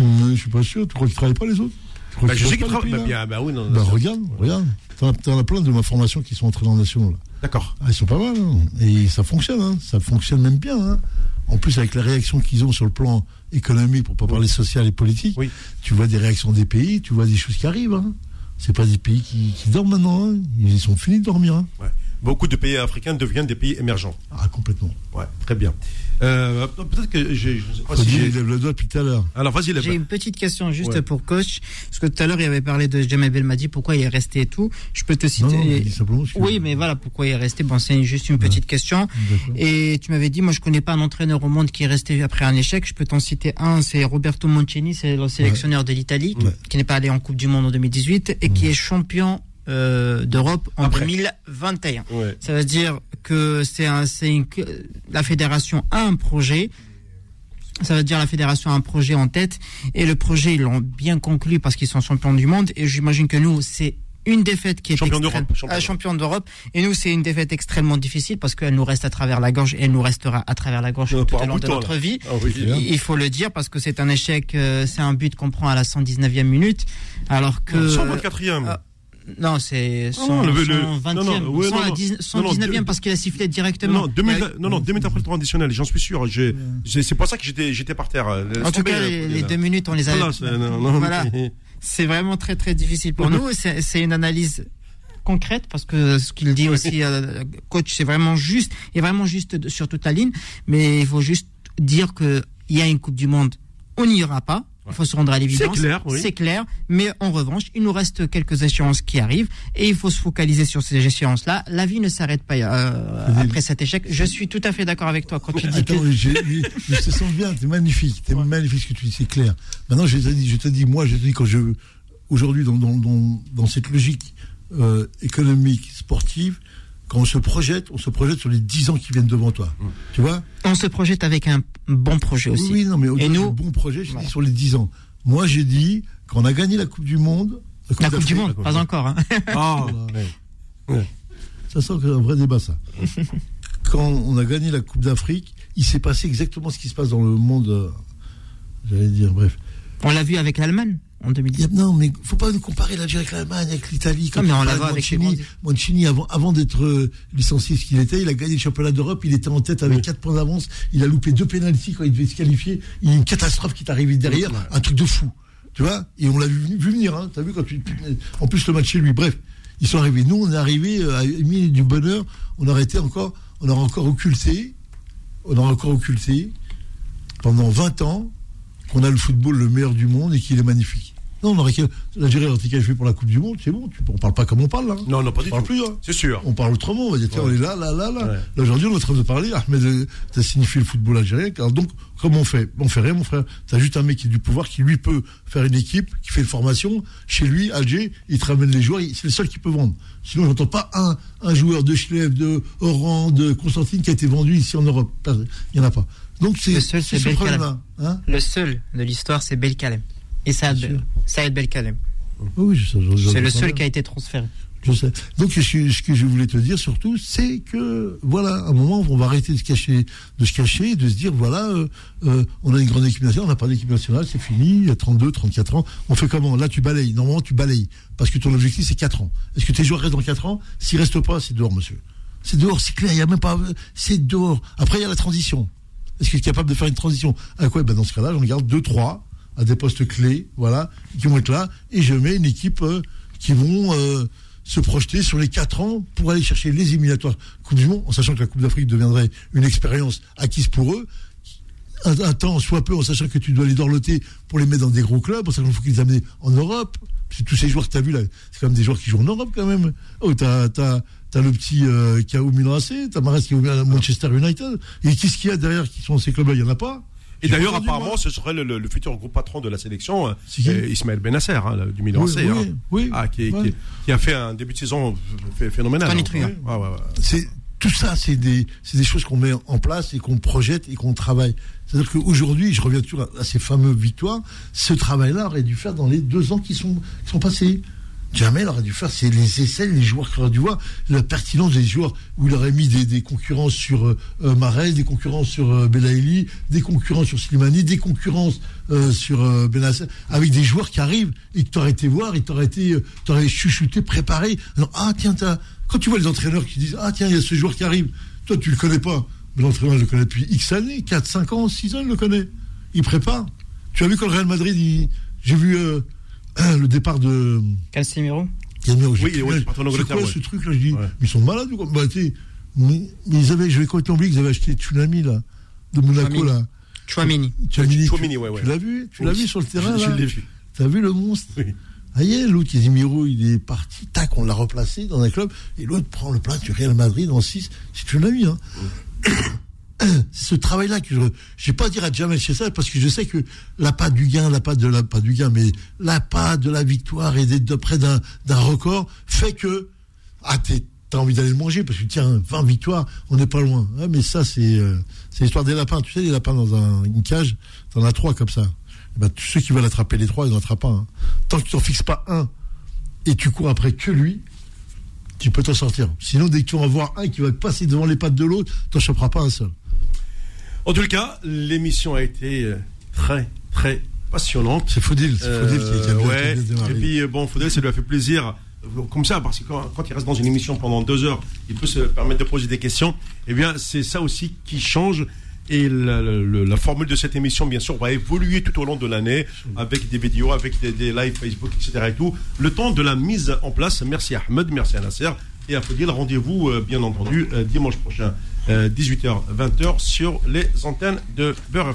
Je suis pas sûr. Tu crois qu'ils travaillent pas les autres? Tu Bah, je sais qu'il pas, travaille. les Bah, bien, bah oui, non, Bah non, regarde, regarde. T'en as- as plein de ma formation qui sont entrés dans la nation là. D'accord. Ah, ils sont pas mal, hein. et ça fonctionne, hein. ça fonctionne même bien. hein. En plus, avec la réaction qu'ils ont sur le plan économique, pour pas parler social et politique, Oui. tu vois des réactions des pays, tu vois des choses qui arrivent. Hein. C'est pas des pays qui, qui dorment maintenant, ils sont finis de dormir. Ouais. Beaucoup de pays africains deviennent des pays émergents. Ah, complètement. Ouais, très bien. Euh, Peut-être que j'ai. Je sais pas si lève le doigt depuis tout à l'heure. Alors, vas-y, J'ai une petite question juste Ouais. pour coach. Parce que tout à l'heure, il avait parlé de Jamel Belmadi, pourquoi il est resté et tout. Je peux te citer. non, simplement. que- oui, mais voilà, pourquoi il est resté. Bon, c'est juste une petite question. Et tu m'avais dit, moi, je connais pas un entraîneur au monde qui est resté après un échec. Je peux t'en citer un, c'est Roberto Mancini, c'est le sélectionneur de l'Italie, Ouais. qui n'est pas allé en Coupe du Monde en 2018 et qui est champion euh, d'Europe en Après. 2021. Ouais. Ça veut dire que c'est un, une- la fédération a un projet. Ça veut dire la fédération a un projet en tête et le projet ils l'ont bien conclu parce qu'ils sont champions du monde et j'imagine que nous c'est une défaite qui est Champion extrême- d'Europe, champion Ah, d'Europe et nous c'est une défaite extrêmement difficile parce qu'elle nous reste à travers la gorge et elle nous restera à travers la gorge Euh, tout au long de de temps, notre là. vie. Ah oui. Il il faut le dire parce que c'est un échec, euh, c'est un but qu'on prend à la 119e minute alors que 124e. Ah, non, c'est Non, non, le- le- 120e, non, non, ouais, non, non. 119e Non, non, parce qu'il a sifflé directement. non, 2000 Ouais. non, non, deux minutes après le temps additionnel, j'en suis sûr. j'ai- j'ai- C'est pour ça que j'étais j'étais par terre. Laisse En tout cas, euh, les, les deux minutes, on les a. Voilà, c'est- vraiment très très difficile pour nous. C'est c'est une analyse concrète parce que ce qu'il dit aussi, euh, coach, c'est vraiment juste et vraiment juste sur toute la ligne. Mais il faut juste dire que il y a une Coupe du Monde, on n'y ira pas. Il faut se rendre à l'évidence. C'est clair, oui. C'est clair. Mais en revanche, il nous reste quelques échéances qui arrivent et il faut se focaliser sur ces échéances-là. La vie ne s'arrête pas euh, après cet échec. Je suis tout à fait d'accord avec toi quand tu dis Attends, que je te sens bien, t'es magnifique, t'es magnifique ce que tu dis, c'est clair. Maintenant, je te dis, je te dis, moi, je te dis quand je, aujourd'hui, dans, dans, dans, dans cette logique euh, économique, sportive, quand on se projette, on se projette sur les 10 ans qui viennent devant toi. Mmh. Tu vois on se projette avec un bon projet aussi. Oui, non, mais au-delà Et nous- du bon projet, je Voilà. dis sur les 10 ans. Moi, j'ai dit, quand on a gagné la Coupe du Monde, La Coupe du d'Afrique, Monde, pas encore. hein. Ah, ouais. Ça sent un vrai débat, ça. Quand on a gagné la Coupe d'Afrique, il s'est passé exactement ce qui se passe dans le monde. euh, J'allais dire, bref. On l'a vu avec l'Allemagne. En 2010. Il y a- non, mais faut pas nous comparer l'Algérie avec l'Allemagne, avec l'Italie. Quand Non, mais tu on la de avec Mancini, Mancini, avant, avant d'être euh, licencié ce qu'il était, il a gagné le championnat d'Europe, il était en tête avec 4 points d'avance, il a loupé deux pénalties quand il devait se qualifier, il y a une catastrophe qui est arrivée derrière, un truc de fou. Tu vois Et on l'a vu, vu venir, hein. T'as vu quand tu. En plus, le match chez lui, bref. Ils sont arrivés. Nous, on est arrivés euh, à une minute du bonheur, on aurait été encore, on aurait encore occulté, on aurait encore occulté pendant 20 ans qu'on a le football le meilleur du monde et qu'il est magnifique. Non, on aurait qu'à- l'Algérie aurait été qualifiée pour la Coupe du Monde, c'est bon, tu, on parle pas comme on parle là. hein. Non, non, pas du on parle tout. plus, hein. C'est sûr. On parle autrement, on va dire, tiens, Ouais. on est là, là, là, là. Ouais. Là, aujourd'hui, on est en train de parler, Ahmed, euh, t'as signifié le football algérien. Alors, donc, comment on fait On fait rien, mon frère. T'as juste un mec qui a du pouvoir, qui lui peut faire une équipe, qui fait une formation. Chez lui, Alger, il te ramène les joueurs, c'est le seul qui peut vendre. Sinon, j'entends pas un, un joueur de Schleff, de Oran, de Constantine qui a été vendu ici en Europe. Il y en a pas. Donc, c'est Le seul, c'est c'est ce Belkalem. problème-là. Hein Le seul de l'histoire, c'est Belkalem. Et Saad, sûr. Saad Belkalem. Oui, C'est le seul qui a été transféré. Je sais. Donc, ce que, je voulais te dire surtout, c'est que, voilà, à un moment, on va arrêter de se cacher, de se cacher, de se dire, voilà, euh, euh, on a une grande équipe nationale, on n'a pas d'équipe nationale, c'est fini, il y a 32, 34 ans. On fait comment? Là, tu balayes. Normalement, tu balayes. Parce que ton objectif, c'est 4 ans. Est-ce que tes joueurs restent dans 4 ans? S'ils restent pas, c'est dehors, monsieur. C'est dehors, c'est clair, il n'y a même pas. C'est dehors. Après, il y a la transition. Est-ce que tu es capable de faire une transition À quoi ben, Dans ce cas-là, j'en garde 2, 3 à des postes clés, voilà, qui vont être là, et je mets une équipe euh, qui vont euh, se projeter sur les 4 ans pour aller chercher les éliminatoires Coupe du Monde, en sachant que la Coupe d'Afrique deviendrait une expérience acquise pour eux. Un, un temps, soit peu, en sachant que tu dois les dorloter pour les mettre dans des gros clubs, en sachant qu'il faut qu'ils les amènent en Europe. Parce que tous ces joueurs que tu as vus là, c'est quand même des joueurs qui jouent en Europe quand même. Oh, t'as, t'as, t'as le petit euh, qui a au Milan AC, t'as Mahrez qui est au Manchester United. Et qu'est-ce qu'il y a derrière qui sont ces clubs-là? Il n'y en a pas. Et d'ailleurs, apparemment, moi. ce serait le, le- le futur gros patron de la sélection, euh, euh, Ismaël Benasser, hein, du Milan Oui, AC, oui, hein. oui. Ah, qui, Ouais. qui- qui a fait un début de saison ph- phénoménal. Hein. Truant. Ouais, ouais, ouais. c'est tout ça, c'est des, choses qu'on met en place et qu'on projette et qu'on travaille. C'est-à-dire qu'aujourd'hui, je reviens toujours à, à ces fameuses victoires, ce travail-là aurait dû faire dans les deux ans qui sont, qui sont passés. Jamais il aurait dû faire, c'est les essais, les joueurs qu'il aurait dû voir, la pertinence des joueurs, où il aurait mis des, concurrences sur euh, euh, des concurrences sur euh, Belaïli, des concurrences sur Slimani, des concurrences euh, sur euh, Benasser, avec des joueurs qui arrivent et que tu aurais été voir, et tu aurais été, t'aurais chuchoté, préparé. Ah tiens, quand tu vois les entraîneurs qui disent, ah tiens, il y a ce joueur qui arrive, toi tu le connais pas, mais l'entraîneur le connais depuis X années, 4, 5 ans, 6 ans, il le connaît. Il prépare. Tu as vu quand le Real Madrid, j'ai vu le départ de. Casemiro Casemiro, Oui, c'est quoi ouais. ce truc là Je dis, Ouais. mais ils sont malades ou quoi bah, tu sais, mais, mais ils avaient, je vais complètement oublier qu'ils avaient acheté Tsunami là, de Monaco là. Chouamini. Tchouaméni, tu- ouais, ouais. Tu l'as vu Tu l'as Oui. vu sur le terrain Je là l'ai vu. T'as vu le monstre Oui. Ah, y est, l'autre, Casemiro, il est parti, tac, on l'a replacé dans un club, et l'autre prend le place du Real Madrid en 6. C'est Tsunami, hein. Ce travail-là que je, je vais pas dire à Jamel chez ça parce que je sais que la patte du gain, la patte de la, pas du gain, mais la patte de la victoire et d'être de près d'un, record fait que, ah, t'as envie d'aller le manger parce que tiens, 20 victoires, on n'est pas loin. Ouais, mais ça, c'est, euh, l'histoire des lapins. Tu sais, les lapins dans un- une cage, t'en as trois comme ça. Eh ben, tous ceux qui veulent attraper les trois, ils n'en attrapent pas. hein. Tant que tu n'en fixes pas un et tu cours après que lui, tu peux t'en sortir. Sinon, dès que tu vas voir un qui va passer devant les pattes de l'autre, t'en choperas pas un seul. En tout cas, l'émission a été euh, très, très passionnante. C'est Faudil, c'est Faudil qui, qui a qui a Euh, ouais. Et puis, euh, bon, Faudel, ça lui a fait plaisir. euh, Comme ça, parce que quand, quand il reste dans une émission pendant deux heures, il peut se permettre de poser des questions. Eh bien, c'est ça aussi qui change. Et la, la- la formule de cette émission, bien sûr, va évoluer tout au long de l'année avec des vidéos, avec des, des lives Facebook, etc. Et tout. Le temps de la mise en place. Merci à Ahmed, merci à Nasser et à Faudil. Rendez-vous, euh, bien entendu, euh, dimanche prochain, 18h, 20h sur les antennes de Beurre.